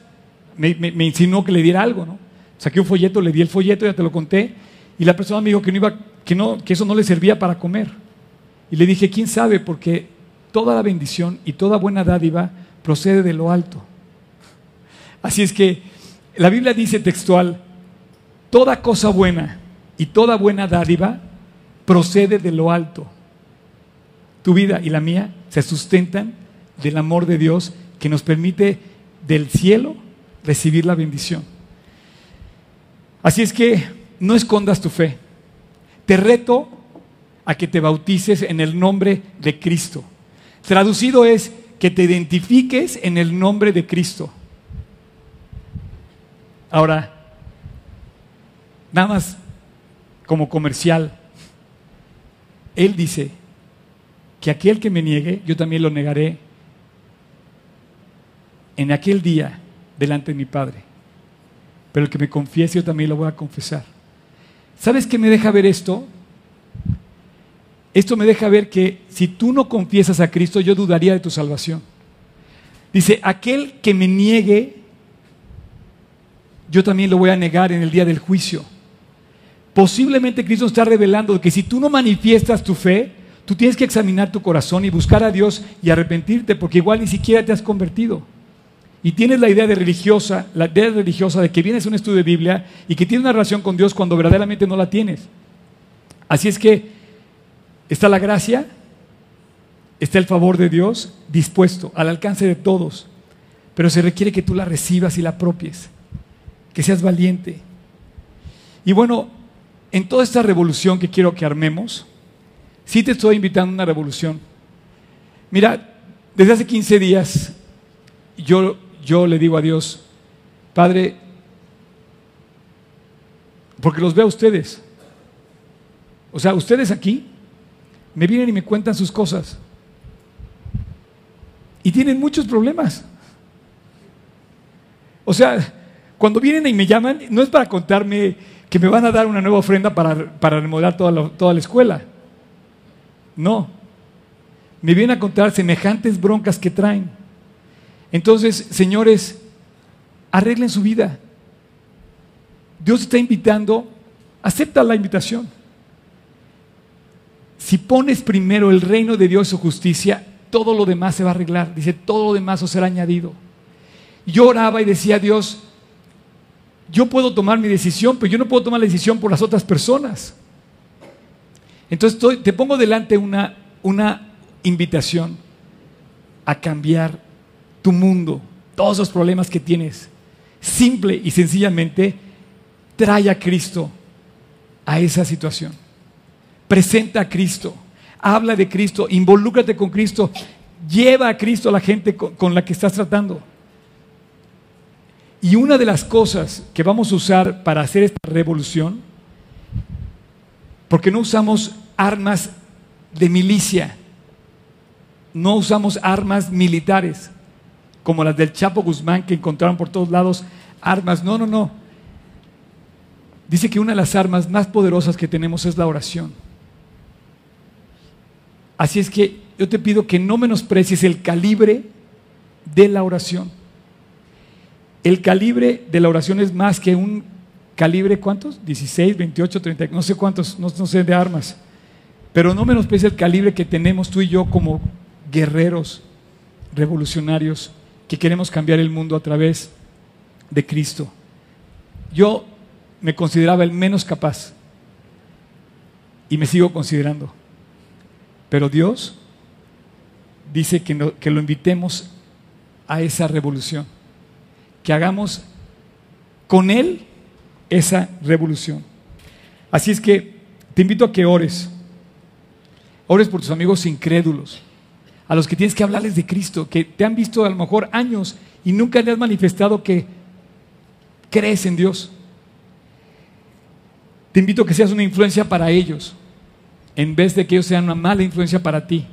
S2: me, me insinuó que le diera algo, ¿no? Saqué un folleto, le di el folleto, ya te lo conté, y la persona me dijo que, no iba, que, no, que eso no le servía para comer. Y le dije, ¿quién sabe? Porque toda la bendición y toda buena dádiva procede de lo alto. Así es que la Biblia dice textual, toda cosa buena y toda buena dádiva procede de lo alto. Tu vida y la mía se sustentan del amor de Dios que nos permite del cielo recibir la bendición. Así es que no escondas tu fe. Te reto a que te bautices en el nombre de Cristo. Traducido es que te identifiques en el nombre de Cristo. Ahora, nada más como comercial, Él dice que aquel que me niegue, yo también lo negaré en aquel día delante de mi Padre. Pero el que me confiese, yo también lo voy a confesar. ¿Sabes qué me deja ver esto? Esto me deja ver que si tú no confiesas a Cristo, yo dudaría de tu salvación. Dice, aquel que me niegue, yo también lo voy a negar en el día del juicio. Posiblemente Cristo está revelando que si tú no manifiestas tu fe, tú tienes que examinar tu corazón y buscar a Dios y arrepentirte, porque igual ni siquiera te has convertido. Y tienes la idea de religiosa, la idea religiosa de que vienes a un estudio de Biblia y que tienes una relación con Dios cuando verdaderamente no la tienes. Así es que está la gracia, está el favor de Dios dispuesto al alcance de todos, pero se requiere que tú la recibas y la apropies, que seas valiente. Y bueno, en toda esta revolución que quiero que armemos, sí te estoy invitando a una revolución. Mira, desde hace 15 días yo yo le digo a Dios, Padre, porque los veo a ustedes. O sea, ustedes aquí me vienen y me cuentan sus cosas. Y tienen muchos problemas. O sea, cuando vienen y me llaman, no es para contarme que me van a dar una nueva ofrenda para, para remodelar toda toda la escuela. No. Me vienen a contar semejantes broncas que traen. Entonces, señores, arreglen su vida. Dios está invitando, acepta la invitación. Si pones primero el reino de Dios y su justicia, todo lo demás se va a arreglar. Dice, todo lo demás os será añadido. Yo oraba y decía Dios, yo puedo tomar mi decisión, pero yo no puedo tomar la decisión por las otras personas. Entonces te pongo delante una, una invitación a cambiar tu mundo, todos los problemas que tienes. Simple y sencillamente, trae a Cristo a esa situación. Presenta a Cristo, habla de Cristo, involúcrate con Cristo, lleva a Cristo a la gente con, la que estás tratando. Y una de las cosas que vamos a usar para hacer esta revolución, porque no usamos armas de milicia, no usamos armas militares, como las del Chapo Guzmán que encontraron por todos lados armas. No, no, no. Dice que una de las armas más poderosas que tenemos es la oración. Así es que yo te pido que no menosprecies el calibre de la oración. El calibre de la oración es más que un calibre, ¿cuántos? 16, 28, 30, no sé cuántos, no, sé de armas. Pero no menosprecies el calibre que tenemos tú y yo como guerreros revolucionarios que queremos cambiar el mundo a través de Cristo. Yo me consideraba el menos capaz y me sigo considerando. Pero Dios dice que, que lo invitemos a esa revolución, que hagamos con Él esa revolución. Así es que te invito a que ores, ores por tus amigos incrédulos a los que tienes que hablarles de Cristo, que te han visto a lo mejor años y nunca le has manifestado que crees en Dios. Te invito a que seas una influencia para ellos, en vez de que ellos sean una mala influencia para ti.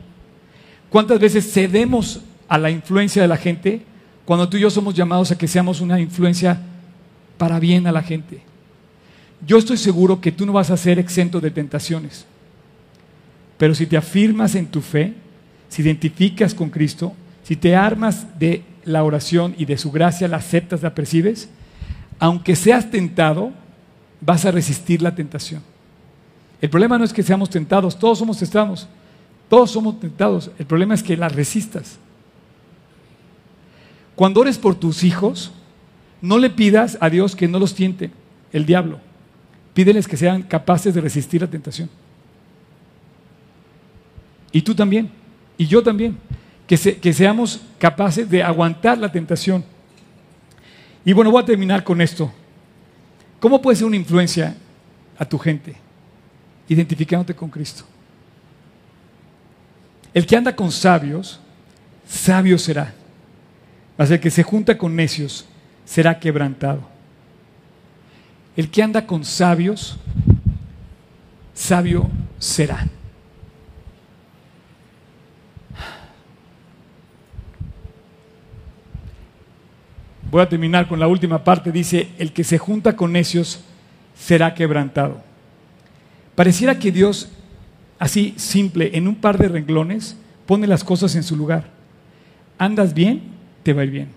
S2: ¿Cuántas veces cedemos a la influencia de la gente cuando tú y yo somos llamados a que seamos una influencia para bien a la gente? Yo estoy seguro que tú no vas a ser exento de tentaciones, pero si te afirmas en tu fe, si identificas con Cristo, si te armas de la oración y de su gracia, la aceptas, la percibes, aunque seas tentado, vas a resistir la tentación. El problema no es que seamos tentados, todos somos tentados, todos somos tentados, el problema es que la resistas. Cuando ores por tus hijos, no le pidas a Dios que no los tiente el diablo, pídeles que sean capaces de resistir la tentación. Y tú también. Y yo también. Que, seamos capaces de aguantar la tentación. Y bueno, voy a terminar con esto. ¿Cómo puedes ser una influencia a tu gente? Identificándote con Cristo. El que anda con sabios, sabio será. Mas el que se junta con necios será quebrantado. El que anda con sabios, sabio será. Voy a terminar con la última parte. Dice, el que se junta con necios será quebrantado. Pareciera que Dios, así simple, en un par de renglones, pone las cosas en su lugar. Andas bien, te va a ir bien.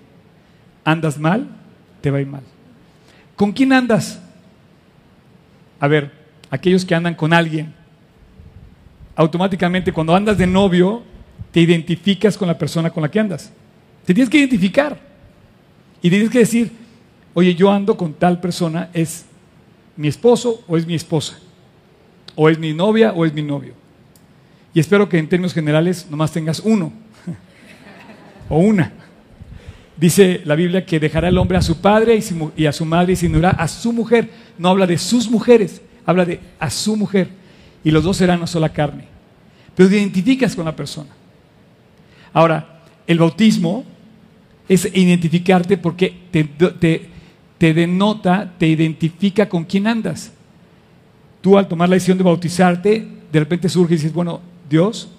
S2: Andas mal, te va a ir mal. ¿Con quién andas? A ver, aquellos que andan con alguien. Automáticamente cuando andas de novio, te identificas con la persona con la que andas. Te tienes que identificar. Y tienes que decir, oye, yo ando con tal persona, es mi esposo o es mi esposa, o es mi novia o es mi novio. Y espero que en términos generales nomás tengas uno o una. Dice la Biblia que dejará el hombre a su padre y a su madre y se unirá a su mujer. No habla de sus mujeres, habla de a su mujer. Y los dos serán una sola carne. Pero te identificas con la persona. Ahora, el bautismo es identificarte porque te, denota, te identifica con quién andas. Tú al tomar la decisión de bautizarte, de repente surge y dices, bueno, Dios,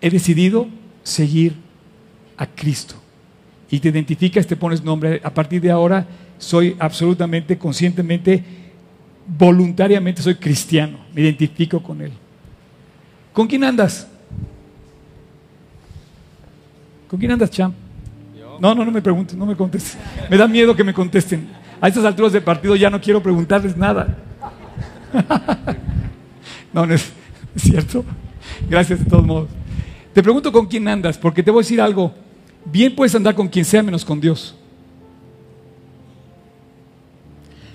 S2: he decidido seguir a Cristo. Y te identificas, te pones nombre. A partir de ahora soy absolutamente, conscientemente, voluntariamente soy cristiano. Me identifico con Él. ¿Con quién andas? ¿Con quién andas, champ? No, no, no me pregunten, no me contesten. Me da miedo que me contesten. A estas alturas del partido ya no quiero preguntarles nada. No, no es, cierto. Gracias de todos modos. Te pregunto con quién andas, porque te voy a decir algo. Bien puedes andar con quien sea menos con Dios.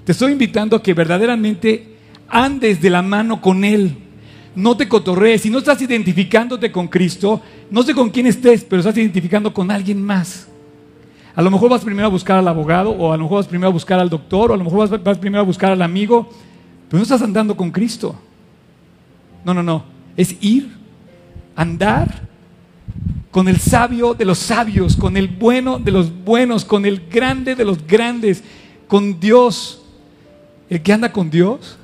S2: Te estoy invitando a que verdaderamente andes de la mano con Él. No te cotorrees. Si no estás identificándote con Cristo, no sé con quién estés, pero estás identificando con alguien más. A lo mejor vas primero a buscar al abogado, o a lo mejor vas primero a buscar al doctor, o a lo mejor vas, primero a buscar al amigo, pero no estás andando con Cristo. No, no, no. Es ir, andar con el sabio de los sabios, con el bueno de los buenos, con el grande de los grandes, con Dios. El que anda con Dios.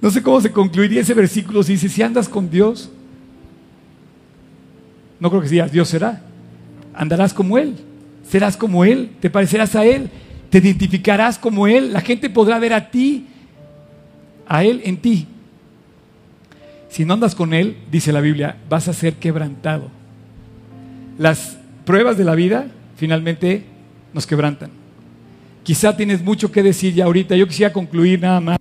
S2: No sé cómo se concluiría ese versículo si dice, si andas con Dios, no creo que sea Dios será andarás como Él, serás como Él, te parecerás a Él, te identificarás como Él, la gente podrá ver a ti, a Él en ti. Si no andas con Él, dice la Biblia, vas a ser quebrantado. Las pruebas de la vida finalmente nos quebrantan. Quizá tienes mucho que decir ya ahorita, yo quisiera concluir nada más.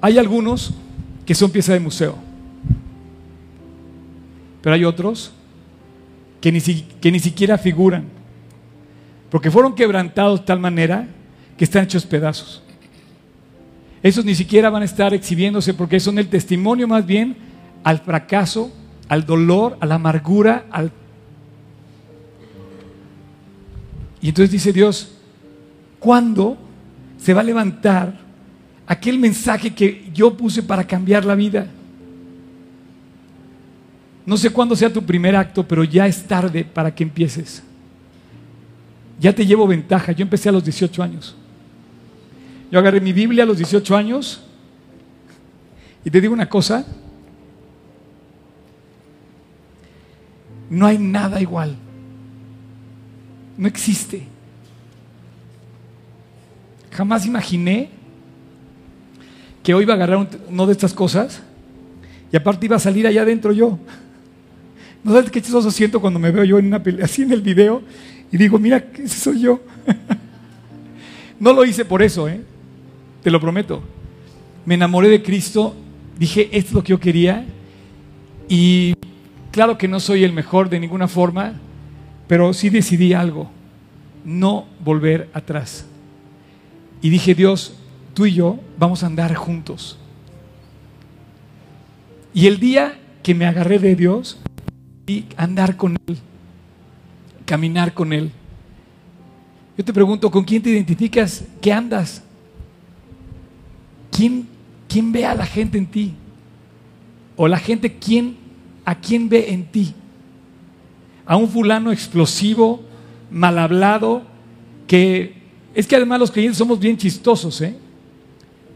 S2: Hay algunos que son pieza de museo, pero hay otros que ni, que ni siquiera figuran, porque fueron quebrantados de tal manera que están hechos pedazos. Esos ni siquiera van a estar exhibiéndose porque son el testimonio más bien al fracaso, al dolor, a la amargura, al... Y entonces dice Dios, ¿cuándo se va a levantar aquel mensaje que yo puse para cambiar la vida? No sé cuándo sea tu primer acto, pero ya es tarde para que empieces. Ya te llevo ventaja. Yo empecé a los 18 años. Yo agarré mi Biblia a los 18 años y te digo una cosa. No hay nada igual. No existe. Jamás imaginé que hoy iba a agarrar uno de estas cosas y aparte iba a salir allá adentro yo. ¿No sabes qué chistoso siento cuando me veo yo en una pelea, así en el video y digo, mira, ese soy yo? no lo hice por eso, ¿eh? te lo prometo. Me enamoré de Cristo, dije, esto es lo que yo quería y claro que no soy el mejor de ninguna forma, pero sí decidí algo, no volver atrás. Y dije, Dios, tú y yo vamos a andar juntos. Y el día que me agarré de Dios y andar con Él, caminar con Él. Yo te pregunto, ¿con quién te identificas? ¿Qué andas? ¿Quién, quién ve a la gente en ti? ¿O la gente quién, a quién ve en ti? ¿A un fulano explosivo, mal hablado, que es que además los creyentes somos bien chistosos, ¿eh?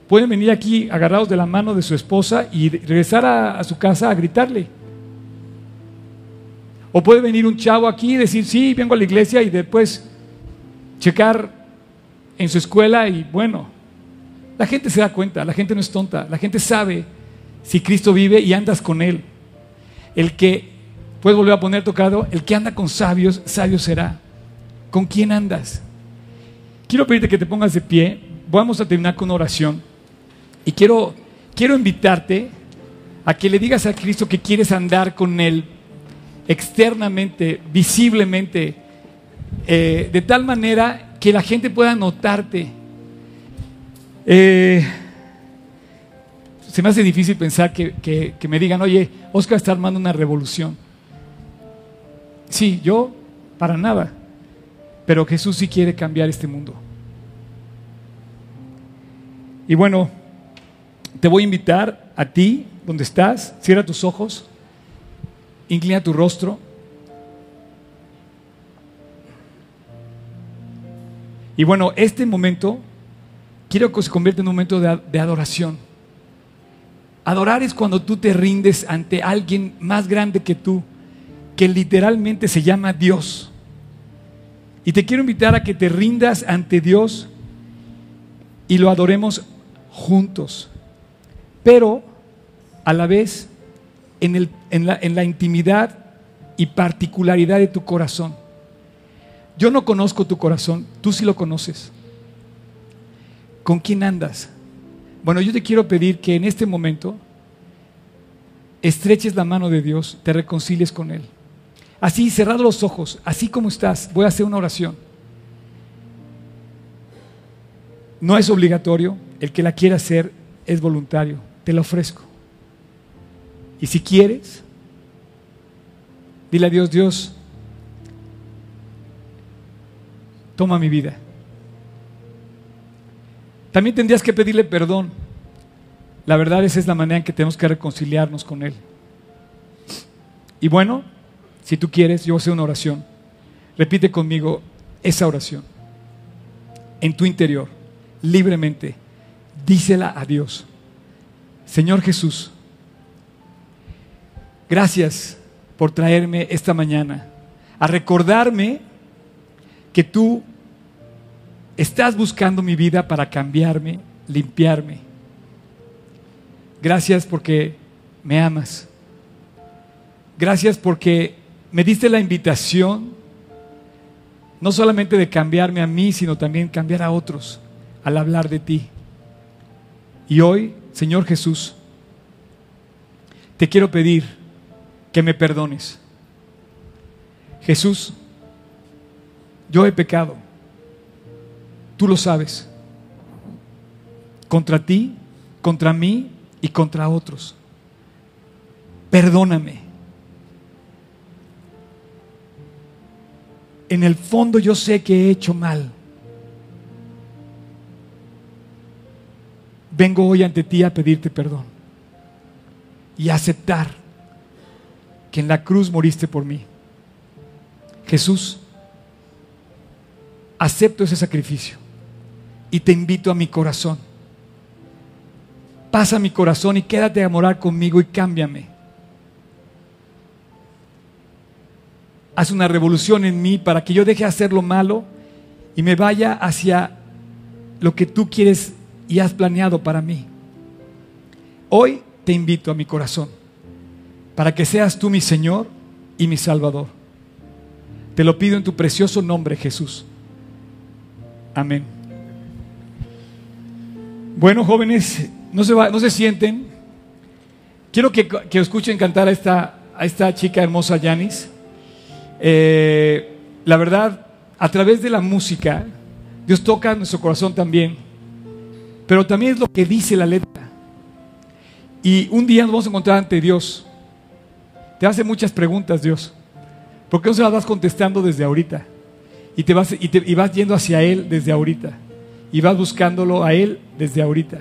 S2: Pueden venir aquí agarrados de la mano de su esposa y regresar a, a su casa a gritarle. O puede venir un chavo aquí y decir, sí, vengo a la iglesia y después checar en su escuela y bueno, la gente se da cuenta, la gente no es tonta, la gente sabe si Cristo vive y andas con Él. El que, puedes volver a poner tocado, el que anda con sabios, sabio será. ¿Con quién andas? Quiero pedirte que te pongas de pie, vamos a terminar con oración y quiero, quiero invitarte a que le digas a Cristo que quieres andar con Él externamente, visiblemente, eh, de tal manera que la gente pueda notarte. Eh, se me hace difícil pensar que, que, me digan, oye, Oscar está armando una revolución. Sí, yo para nada. Pero Jesús sí quiere cambiar este mundo. Y bueno, te voy a invitar a ti, donde estás, cierra tus ojos. Inclina tu rostro. Y bueno, este momento quiero que se convierta en un momento de, adoración. Adorar es cuando tú te rindes ante alguien más grande que tú, que literalmente se llama Dios. Y te quiero invitar a que te rindas ante Dios y lo adoremos juntos. Pero a la vez en, la, en la intimidad y particularidad de tu corazón. Yo no conozco tu corazón, tú sí lo conoces. ¿Con quién andas? Bueno, yo te quiero pedir que en este momento estreches la mano de Dios, te reconcilies con Él. Así, cerrado los ojos, así como estás, voy a hacer una oración. No es obligatorio, el que la quiera hacer es voluntario, te lo ofrezco. Y si quieres, dile a Dios, Dios, toma mi vida. También tendrías que pedirle perdón. La verdad esa es la manera en que tenemos que reconciliarnos con Él. Y bueno, si tú quieres, yo voy una oración. Repite conmigo esa oración. En tu interior, libremente, dísela a Dios. Señor Jesús, Gracias por traerme esta mañana a recordarme que tú estás buscando mi vida para cambiarme, limpiarme. Gracias porque me amas. Gracias porque me diste la invitación no solamente de cambiarme a mí, sino también cambiar a otros al hablar de ti. Y hoy, Señor Jesús, te quiero pedir que me perdones. Jesús, yo he pecado. Tú lo sabes. Contra ti, contra mí y contra otros. Perdóname. En el fondo yo sé que he hecho mal. Vengo hoy ante ti a pedirte perdón y aceptar que en la cruz moriste por mí. Jesús, acepto ese sacrificio y te invito a mi corazón. Pasa mi corazón y quédate a morar conmigo y cámbiame. Haz una revolución en mí para que yo deje de hacer lo malo y me vaya hacia lo que tú quieres y has planeado para mí. Hoy te invito a mi corazón para que seas tú mi Señor y mi Salvador. Te lo pido en tu precioso nombre, Jesús. Amén. Bueno, jóvenes, no se, no se sienten. Quiero que, escuchen cantar a esta, a esta chica hermosa, Yanis. Eh, la verdad, a través de la música, Dios toca nuestro corazón también. Pero también es lo que dice la letra.
S3: Y un día nos vamos a encontrar ante Dios. Te hace muchas preguntas Dios. ¿Por qué no se las vas contestando desde ahorita? Y, te vas, y, te, vas yendo hacia Él desde ahorita. Y vas buscándolo a Él desde ahorita.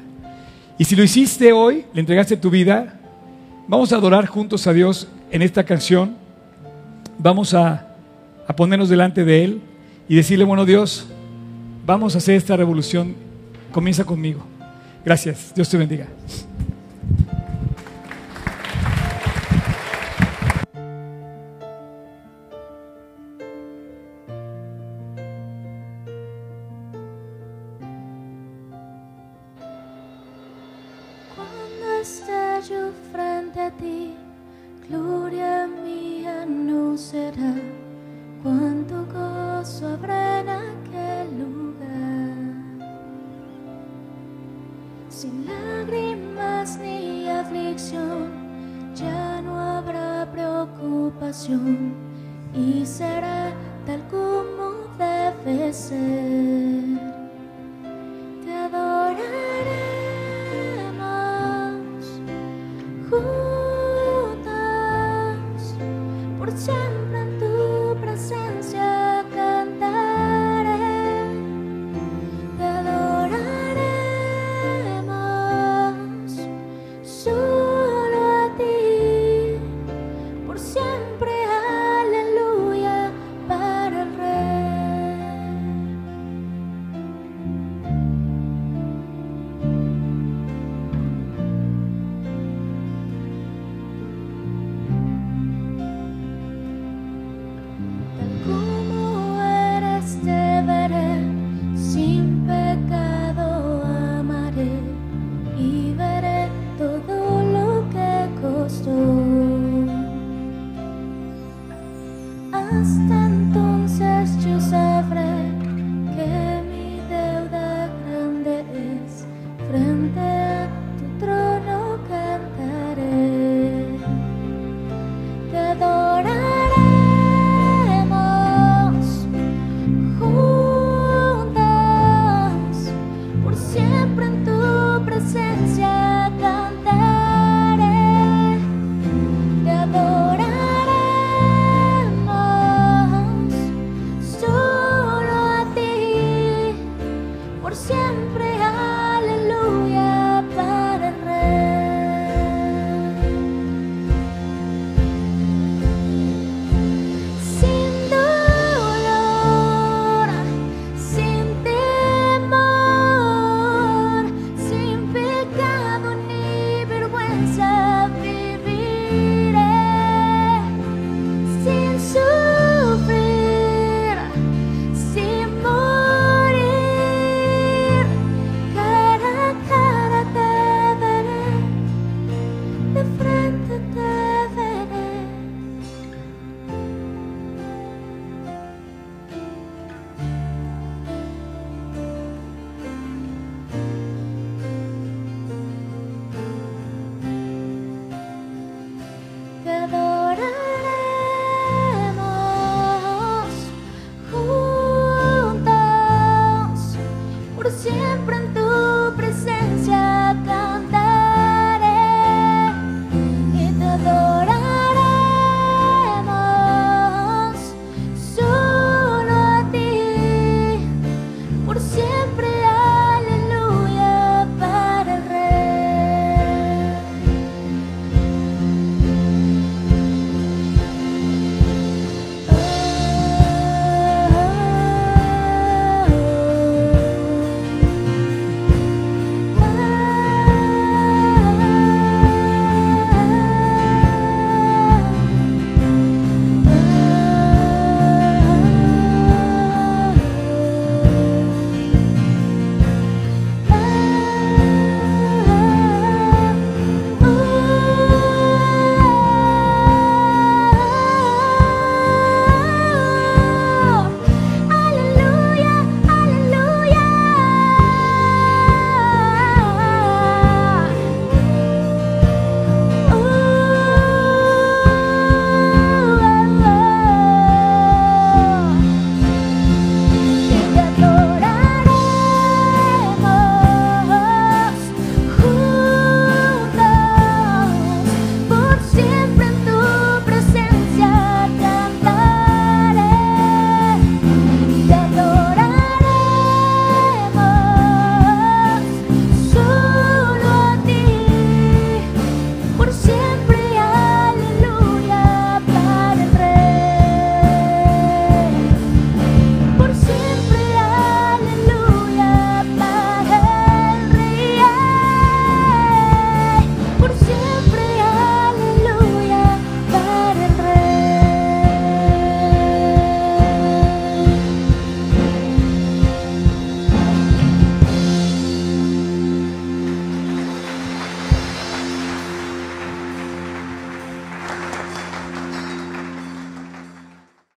S3: Y si lo hiciste hoy, le entregaste tu vida, vamos a adorar juntos a Dios en esta canción. Vamos a, a ponernos delante de Él y decirle, bueno Dios, vamos a hacer esta revolución. Comienza conmigo. Gracias. Dios te bendiga.
S4: Entonces